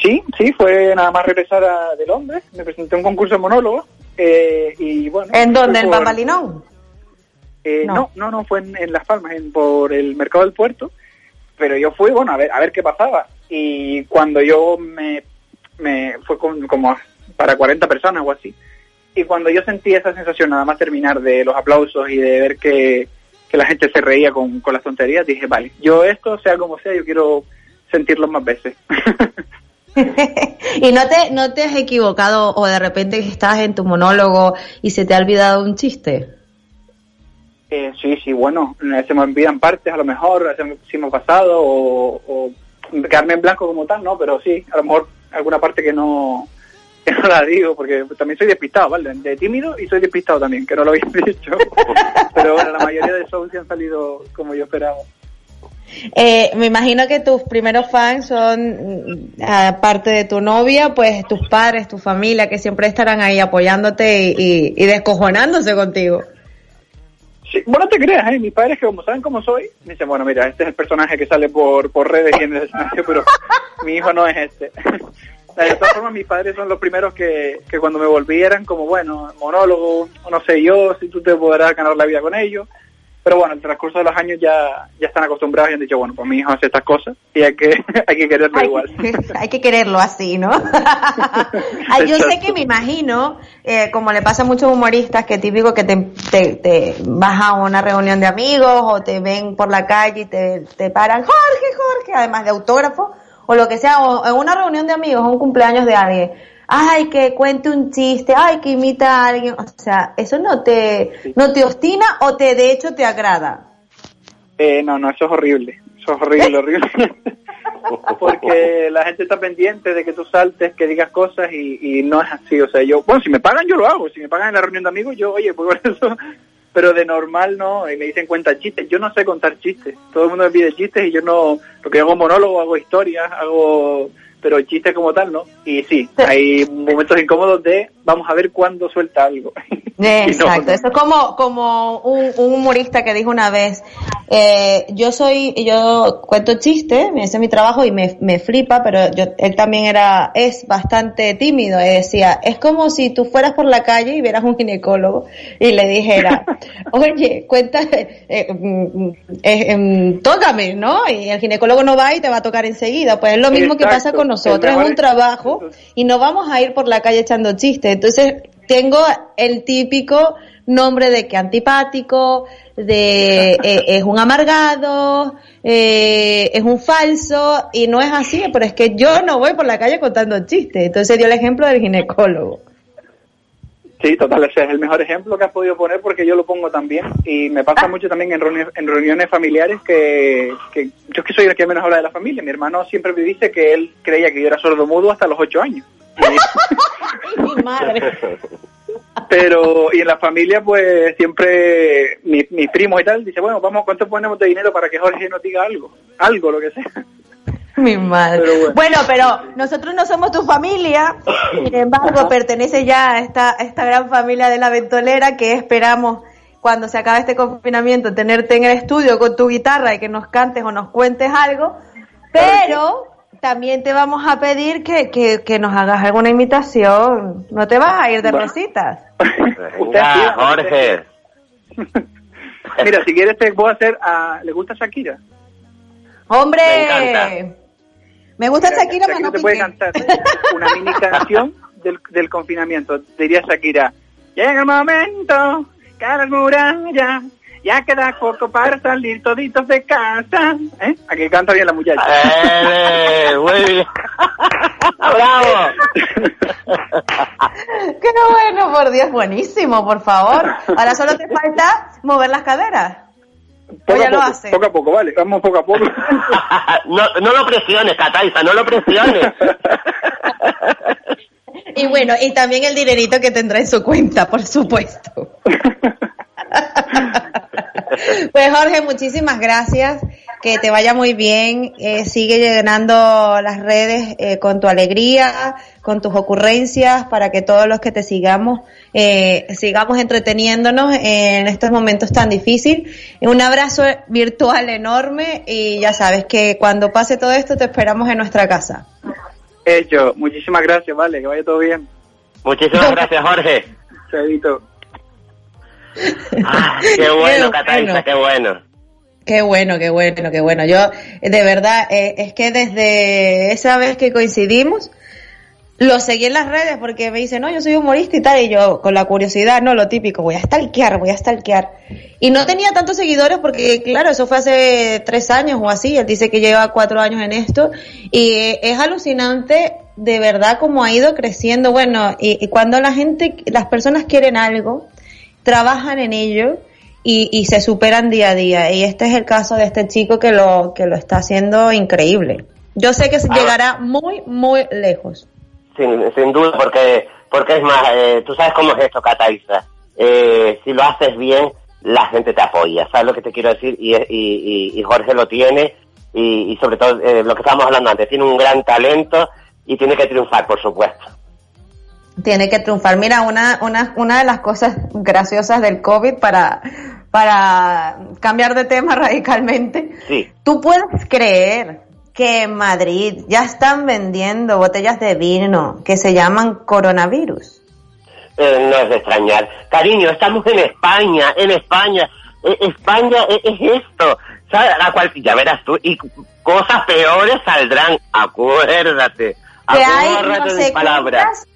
Sí, sí, fue nada más regresar a, de Londres, me presenté a un concurso de monólogo eh, y bueno... ¿En dónde? ¿En Bambalinón? eh, no. no, no, fue en, en Las Palmas, en, por el mercado del puerto, pero yo fui, bueno, a ver, a ver qué pasaba y cuando yo me, me fue con- como para 40 personas o así, y cuando yo sentí esa sensación nada más terminar de los aplausos y de ver que, que la gente se reía con, con las tonterías, dije, vale, yo esto, sea como sea, yo quiero sentirlo más veces. ¿Y no te, no te has equivocado o de repente estás en tu monólogo y se te ha olvidado un chiste? Eh, sí, sí, bueno, se me olvidan partes a lo mejor, se me, ha pasado, o, o quedarme en blanco como tal, ¿no? Pero sí, a lo mejor alguna parte que no, que no la digo, porque también soy despistado, ¿vale? De tímido y soy despistado también, que no lo había dicho. Pero bueno, la mayoría de shows sí han salido como yo esperaba. Eh, me imagino que tus primeros fans son, mm, aparte de tu novia, pues tus padres, tu familia, que siempre estarán ahí apoyándote y, descojonándose contigo. Sí, bueno, no te creas, ¿eh? Mis padres que como saben cómo soy, me dicen, bueno, mira, este es el personaje que sale por, redes y en el escenario, pero mi hijo no es este. De todas formas, mis padres son los primeros que, que cuando me volví eran como, bueno, monólogo, no sé yo, si tú te podrás ganar la vida con ellos. Pero bueno, en el transcurso de los años ya, ya están acostumbrados y han dicho, bueno, pues mi hijo hace estas cosas y hay que, hay que quererlo Hay, igual. hay que quererlo así, ¿no? Ay, yo sé que me imagino, eh, como le pasa a muchos humoristas, que típico que te, te, te vas a una reunión de amigos o te ven por la calle y te, te paran, Jorge, Jorge, además de autógrafo o lo que sea, o en una reunión de amigos, un cumpleaños de alguien. Ay, que cuente un chiste, ay, que imita a alguien. O sea, ¿eso no te, no te obstina o te, de hecho, te agrada? Eh, no, no, eso es horrible. Eso es horrible, horrible. Porque la gente está pendiente de que tú saltes, que digas cosas y, y no es así. O sea, yo, bueno, si me pagan, yo lo hago. Si me pagan en la reunión de amigos, yo, oye, pues por eso. Pero de normal no, y me dicen cuenta chistes. Yo no sé contar chistes. Todo el mundo me pide chistes y yo no. Porque yo hago monólogo, hago historias, hago. Pero chistes como tal, ¿no? Y sí, hay momentos incómodos de vamos a ver cuándo suelta algo. Exacto, eso es como, como un, un humorista que dijo una vez, eh, yo soy, yo cuento chistes, ese es mi trabajo y me, me flipa, pero yo, él también era, es bastante tímido, y decía, es como si tú fueras por la calle y vieras un ginecólogo y le dijera, oye, cuenta, eh, mm, eh, mm, tócame, ¿no? Y el ginecólogo no va y te va a tocar enseguida, pues es lo mismo que pasa con nosotros, es un trabajo y no vamos a ir por la calle echando chistes, entonces tengo el típico nombre de que antipático, de eh, es un amargado, eh, es un falso, y no es así, pero es que yo no voy por la calle contando chistes. Entonces dio el ejemplo del ginecólogo. Sí, total, ese es el mejor ejemplo que has podido poner porque yo lo pongo también y me pasa mucho también en reuniones, en reuniones familiares que, que yo es que soy el que menos habla de la familia. Mi hermano siempre me dice que él creía que yo era sordo mudo hasta los ocho años. Mi madre. Pero, y en la familia, pues siempre mi- mis primos y tal, dice, bueno, vamos, ¿cuánto ponemos de dinero para que Jorge nos diga algo? Algo, lo que sea. Mi madre. Pero bueno. bueno. pero nosotros no somos tu familia, sin embargo, pertenece ya a esta, a esta gran familia de la ventolera que esperamos cuando se acabe este confinamiento tenerte en el estudio con tu guitarra y que nos cantes o nos cuentes algo, pero, también te vamos a pedir que, que, que nos hagas alguna imitación. No te vas a ir de Bueno. rositas. Jorge. Mira, si quieres te puedo hacer a... ¿Le gusta Shakira? ¡Hombre! Me encanta. Me gusta Mira, Shakira, pero Shakira no te puede cantar una mini canción del, del confinamiento. Diría Shakira, llega el momento que a las murallas ya queda poco para salir toditos de casa. ¿Eh? Aquí canta bien la muchacha. Eh, muy bien. ¡Bravo! ¡Qué bueno, por Dios! Buenísimo, por favor. Ahora solo te falta mover las caderas. Poco ya a lo poco, hace. poco a poco, vale, vamos poco a poco. no, no lo presiones, Cataiza, no lo presiones. Y bueno, y también el dinerito que tendrá en su cuenta, por supuesto. Pues Jorge, muchísimas gracias. Que te vaya muy bien. Eh, sigue llenando las redes eh, con tu alegría, con tus ocurrencias, para que todos los que te sigamos, eh, sigamos entreteniéndonos en estos momentos tan difíciles. Un abrazo virtual enorme y ya sabes que cuando pase todo esto te esperamos en nuestra casa. Hecho, muchísimas gracias, vale, que vaya todo bien. Muchísimas gracias, Jorge. Chaito. Ah, qué bueno, Cataiza, qué bueno. Qué bueno, qué bueno, qué bueno. Yo, de verdad, eh, es que desde esa vez que coincidimos, lo seguí en las redes porque me dice, no, yo soy humorista y tal, y yo, con la curiosidad, no, lo típico, voy a stalkear, voy a stalkear. Y no tenía tantos seguidores porque, claro, eso fue hace tres años o así, él dice que lleva cuatro años en esto, y eh, es alucinante de verdad cómo ha ido creciendo. Bueno, y, y cuando la gente, las personas quieren algo, trabajan en ello, y, y se superan día a día. Y este es el caso de este chico que lo, que lo está haciendo increíble. Yo sé que se Ah. llegará muy, muy lejos. Sin, sin duda, porque porque es más, eh, tú sabes cómo es esto, Cataiza. Eh, si lo haces bien, la gente te apoya. ¿Sabes lo que te quiero decir? Y, y, y- y Jorge lo tiene. Y, y sobre todo, eh, lo que estábamos hablando antes, tiene un gran talento y tiene que triunfar, por supuesto. Tiene que triunfar. Mira, una, una, una de las cosas graciosas del COVID para, para cambiar de tema radicalmente. Sí. Tú puedes creer que en Madrid ya están vendiendo botellas de vino que se llaman coronavirus. Eh, no es de extrañar. Cariño, estamos en España, en España. Eh, España es, es esto. ¿Sabes? La cual, ya verás tú, y cosas peores saldrán. Acuérdate. que hay no sé palabras.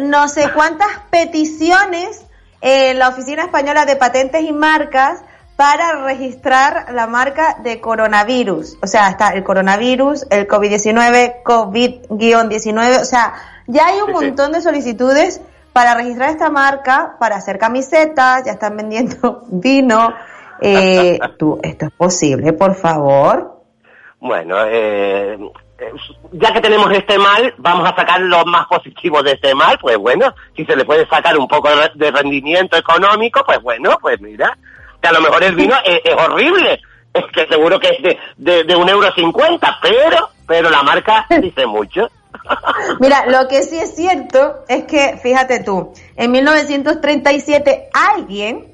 No sé cuántas peticiones en la Oficina Española de Patentes y Marcas para registrar la marca de coronavirus. O sea, está el coronavirus, el COVID-19, COVID-19, o sea, ya hay un montón de solicitudes para registrar esta marca, para hacer camisetas, ya están vendiendo vino. Eh, tú, esto es posible, por favor. Bueno, eh, eh, ya que tenemos este mal, vamos a sacar lo más positivo de este mal, pues bueno, si se le puede sacar un poco de rendimiento económico, pues bueno, pues mira, que a lo mejor el vino es, horrible, es que seguro que es de, de, de un euro cincuenta, pero, pero la marca dice mucho. Mira, lo que sí es cierto es que, fíjate tú, en 1937 alguien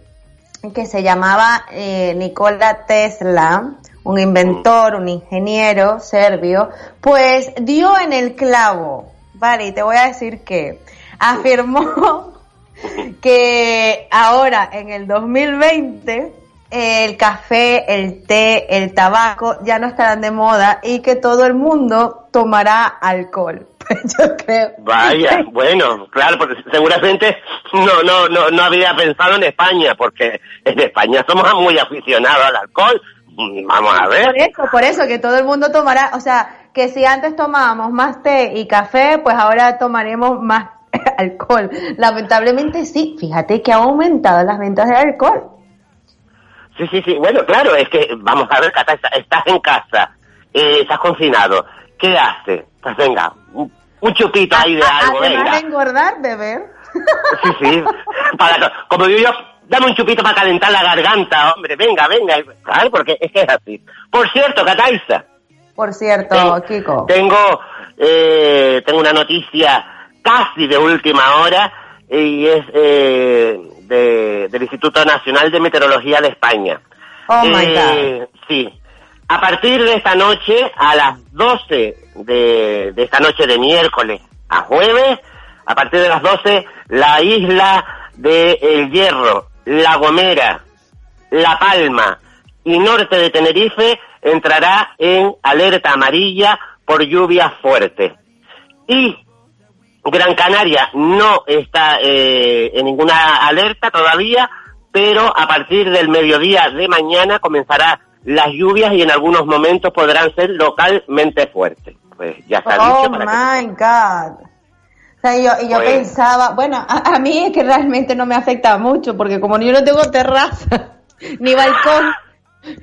que se llamaba eh, Nikola Tesla, un inventor, un ingeniero serbio, pues dio en el clavo, vale, y te voy a decir que afirmó que ahora en el 2020 el café, el té, el tabaco ya no estarán de moda y que todo el mundo tomará alcohol. Yo creo. Vaya, bueno, claro, porque seguramente no, no, no, no había pensado en España, porque en España somos muy aficionados al alcohol. Vamos a ver. Por eso, por eso, que todo el mundo tomará, o sea, que si antes tomábamos más té y café, pues ahora tomaremos más alcohol. Lamentablemente sí, fíjate que ha aumentado las ventas de alcohol. Sí, sí, sí. Bueno, claro, es que, vamos a ver, Cata, está- estás en casa, eh, estás confinado. ¿Qué haces? Pues venga, un, un chupito ahí de algo, Además venga. de engordar, beber. Sí, sí. Para, como digo yo, dame un chupito para calentar la garganta, hombre. Venga, venga. Claro, porque es que es así. Por cierto, Cataiza, Por cierto, Tengo- Kiko. tengo, eh, tengo una noticia casi de última hora y es eh, de- del Instituto Nacional de Meteorología de España. Oh my Eh, Sí. a partir de esta noche, a las 12 de, de esta noche de miércoles a jueves, a partir de las 12, la isla de El Hierro, La Gomera, La Palma y norte de Tenerife entrará en alerta amarilla por lluvias fuertes. Y Gran Canaria no está eh, en ninguna alerta todavía, pero a partir del mediodía de mañana comenzará las lluvias y en algunos momentos podrán ser localmente fuertes. Pues ya está Oh dicho para que my God. O sea, yo, y yo pensaba, bueno, a, a mí es que realmente no me afecta mucho, porque como yo no tengo terraza, ni balcón,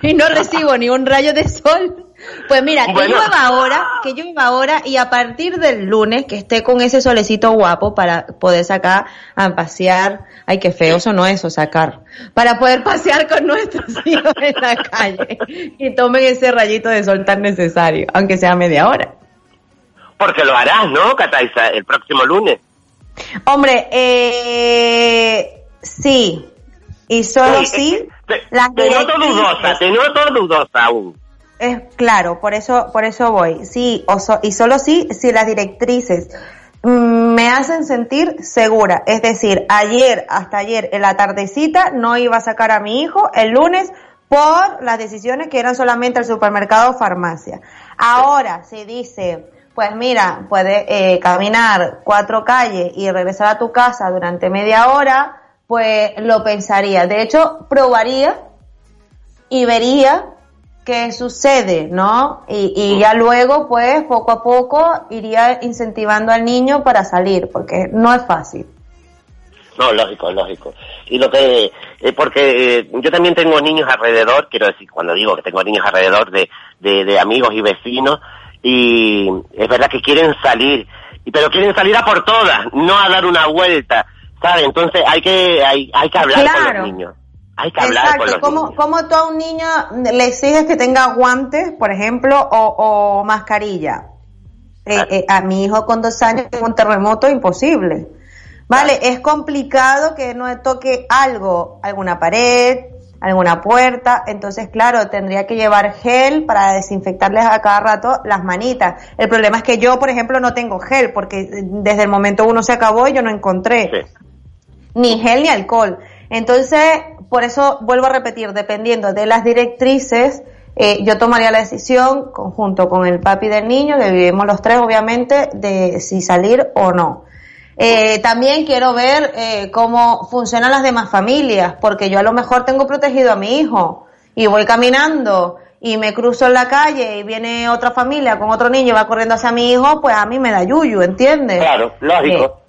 y no recibo ni un rayo de sol, pues mira, que Bueno. llueva ahora, que llueva ahora, y a partir del lunes que esté con ese solecito guapo para poder sacar a pasear, ay qué feo eso no eso, sacar, para poder pasear con nuestros hijos en la calle, y tomen ese rayito de sol tan necesario, aunque sea media hora. Porque lo harás, ¿no, Cataiza? El próximo lunes. Hombre, eh, sí. Y solo sí, las Te noto dudosa, te noto dudosa aún. Es claro, por eso, por eso voy. Sí, o so- y solo sí, si las directrices mm, me hacen sentir segura. Es decir, ayer, hasta ayer, en la tardecita, no iba a sacar a mi hijo el lunes por las decisiones que eran solamente al supermercado o farmacia. Ahora se dice, pues mira, puedes eh, caminar cuatro calles y regresar a tu casa durante media hora, pues lo pensaría. De hecho, probaría y vería qué sucede, ¿no? Y, y ya luego, pues, poco a poco iría incentivando al niño para salir, porque no es fácil. No, lógico, lógico. Y lo que, eh, porque eh, yo también tengo niños alrededor, quiero decir, cuando digo que tengo niños alrededor de, de, de amigos y vecinos, y es verdad que quieren salir, y pero quieren salir a por todas, no a dar una vuelta, ¿sabes? Entonces hay que, hay, hay que hablar con los niños. Hay que hablar con Exacto, los ¿Cómo, niños. cómo tú a un niño le exiges que tenga guantes, por ejemplo, o, o mascarilla? Eh, eh, a mi hijo con dos años en un terremoto imposible. Vale, es complicado que no toque algo, alguna pared, alguna puerta, entonces claro, tendría que llevar gel para desinfectarles a cada rato las manitas. El problema es que yo, por ejemplo, no tengo gel, porque desde el momento uno se acabó y yo no encontré ni gel ni alcohol. Entonces, por eso vuelvo a repetir, dependiendo de las directrices, eh, yo tomaría la decisión conjunto con el papi del niño, que vivimos los tres obviamente, de si salir o no. Eh, también quiero ver eh, cómo funcionan las demás familias, porque yo a lo mejor tengo protegido a mi hijo y voy caminando y me cruzo en la calle y viene otra familia con otro niño y va corriendo hacia mi hijo, pues a mí me da yuyu, ¿entiendes? Claro, lógico.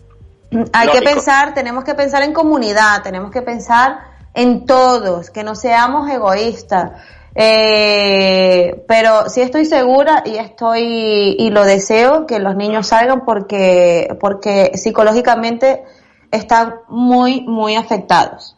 Hay que pensar, tenemos que pensar en comunidad, tenemos que pensar en todos, que no seamos egoístas. Eh, pero sí estoy segura y estoy y lo deseo que los niños salgan porque porque psicológicamente están muy muy afectados.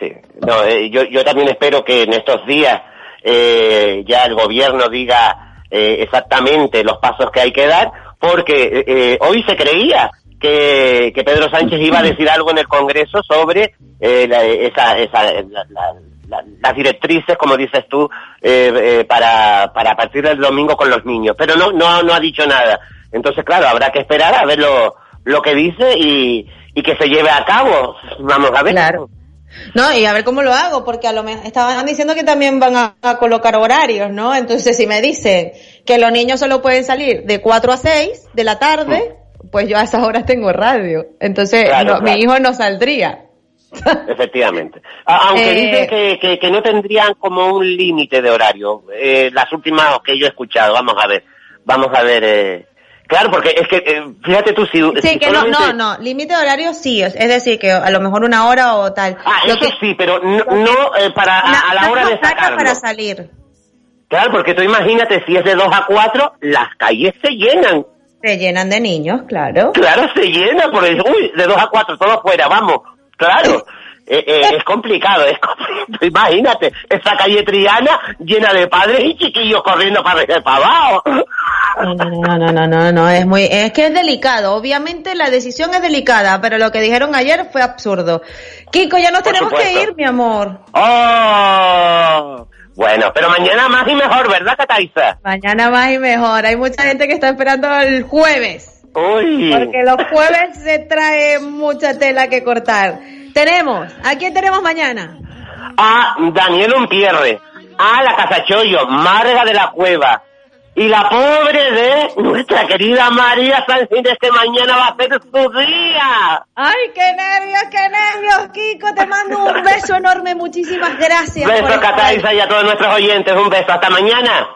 Sí, no, eh, yo, yo también espero que en estos días eh, ya el gobierno diga eh, exactamente los pasos que hay que dar, porque eh, hoy se creía que, que Pedro Sánchez iba a decir algo en el Congreso sobre eh, la- esa, esa, la- la- las directrices, como dices tú, eh, eh, para, para partir del domingo con los niños, pero no, no, no ha dicho nada. Entonces, claro, habrá que esperar a ver lo, lo que dice y, y que se lleve a cabo. Vamos a ver. Claro. No, y a ver cómo lo hago, porque a lo mejor estaban diciendo que también van a, a colocar horarios, ¿no? Entonces, si me dicen que los niños solo pueden salir de 4 a 6 de la tarde, pues yo a esas horas tengo radio. Entonces, Claro, no, claro. mi hijo no saldría. Efectivamente. Aunque Eh, dicen que, que, que no tendrían como un límite de horario. Eh, las últimas que yo he escuchado, vamos a ver. Vamos a ver. Eh. Claro, porque es que, eh, fíjate tú, si, Sí, si que no, no, no, límite de horario sí, es decir, que a lo mejor una hora o tal. Ah, Lo eso que- sí, pero no, no, eh, para a, a la hora de sacarlo. para salir. Claro, porque tú imagínate, si es de 2 a 4, las calles se llenan. Se llenan de niños, claro. Claro, se llena, por eso, uy, de 2 a 4, todo fuera, vamos. Claro. Eh, eh, es complicado, es complicado. Imagínate, esa calle Triana llena de padres y chiquillos corriendo para abajo. No, no, no, no, no, no, no, es muy, es que es delicado. Obviamente la decisión es delicada, pero lo que dijeron ayer fue absurdo. Kiko, ya nos Por tenemos supuesto. que ir, mi amor. ¡Oh! Bueno, pero mañana más y mejor, ¿verdad, Cataiza? Mañana más y mejor. Hay mucha gente que está esperando el jueves. Uy. Porque los jueves se trae mucha tela que cortar. Tenemos, ¿a quién tenemos mañana? A Daniel Umpierre, a la Casachollo, Marga de la Cueva. Y la pobre de nuestra querida María Sánchez que mañana va a ser su día. Ay, qué nervios, qué nervios, Kiko. Te mando un beso enorme. Muchísimas gracias. Beso. Cataiza, y a todos nuestros oyentes. Un beso. Hasta mañana.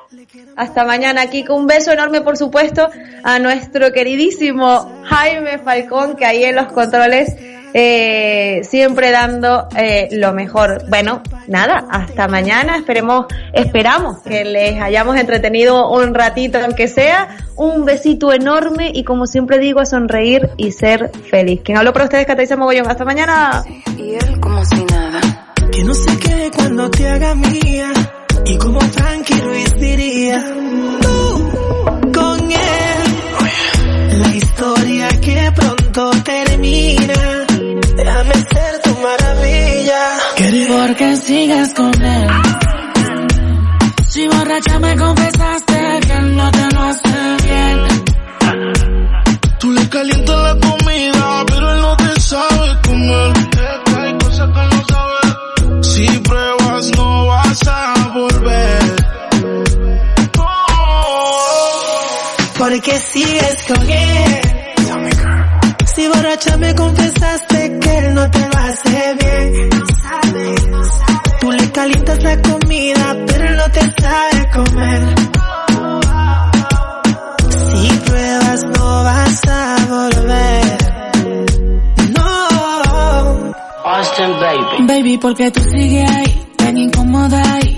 Hasta mañana, Kiko. Un beso enorme, por supuesto, a nuestro queridísimo Jaime Falcón, que ahí en los controles eh, siempre dando eh, lo mejor. Bueno, nada, hasta mañana. Esperemos, esperamos que les hayamos entretenido un ratito, aunque sea. Un besito enorme y como siempre digo, a sonreír y ser feliz. Quien habló para ustedes, Cataiza Mogollón. Hasta mañana. Y él como si nada. Que no se quede cuando te haga mía. Y como Frankie Ruiz diría. Tú con él. La historia que pronto termina. Déjame ser tu maravilla. Porque sigues con él. Si borracha me confesaste que él no te lo hace bien. Tú le calientas la comida, pero él no te sabe comer. Hay cosas que no sabe. Si pruebas no vas a Sigues con él. Si borracha me confesaste que él no te lo hace bien. Tú le calientas la comida, pero él no te sabe comer. Si pruebas no vas a volver. No. Austin Baby. Baby, porque tú sigues ahí, tan incómoda ahí.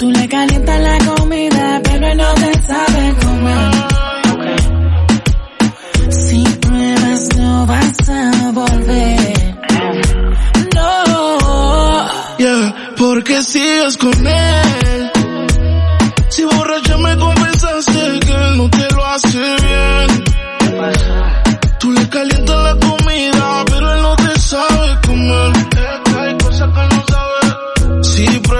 Tú le calientas la comida, pero él no te sabe comer. Si pruebas no vas a volver. No. Yeah, porque sigues con él. Si borracha me confesaste que él no te lo hace bien. Tú le calientas la comida, pero él no te sabe comer. Es que hay cosas que no sabe. Si pruebas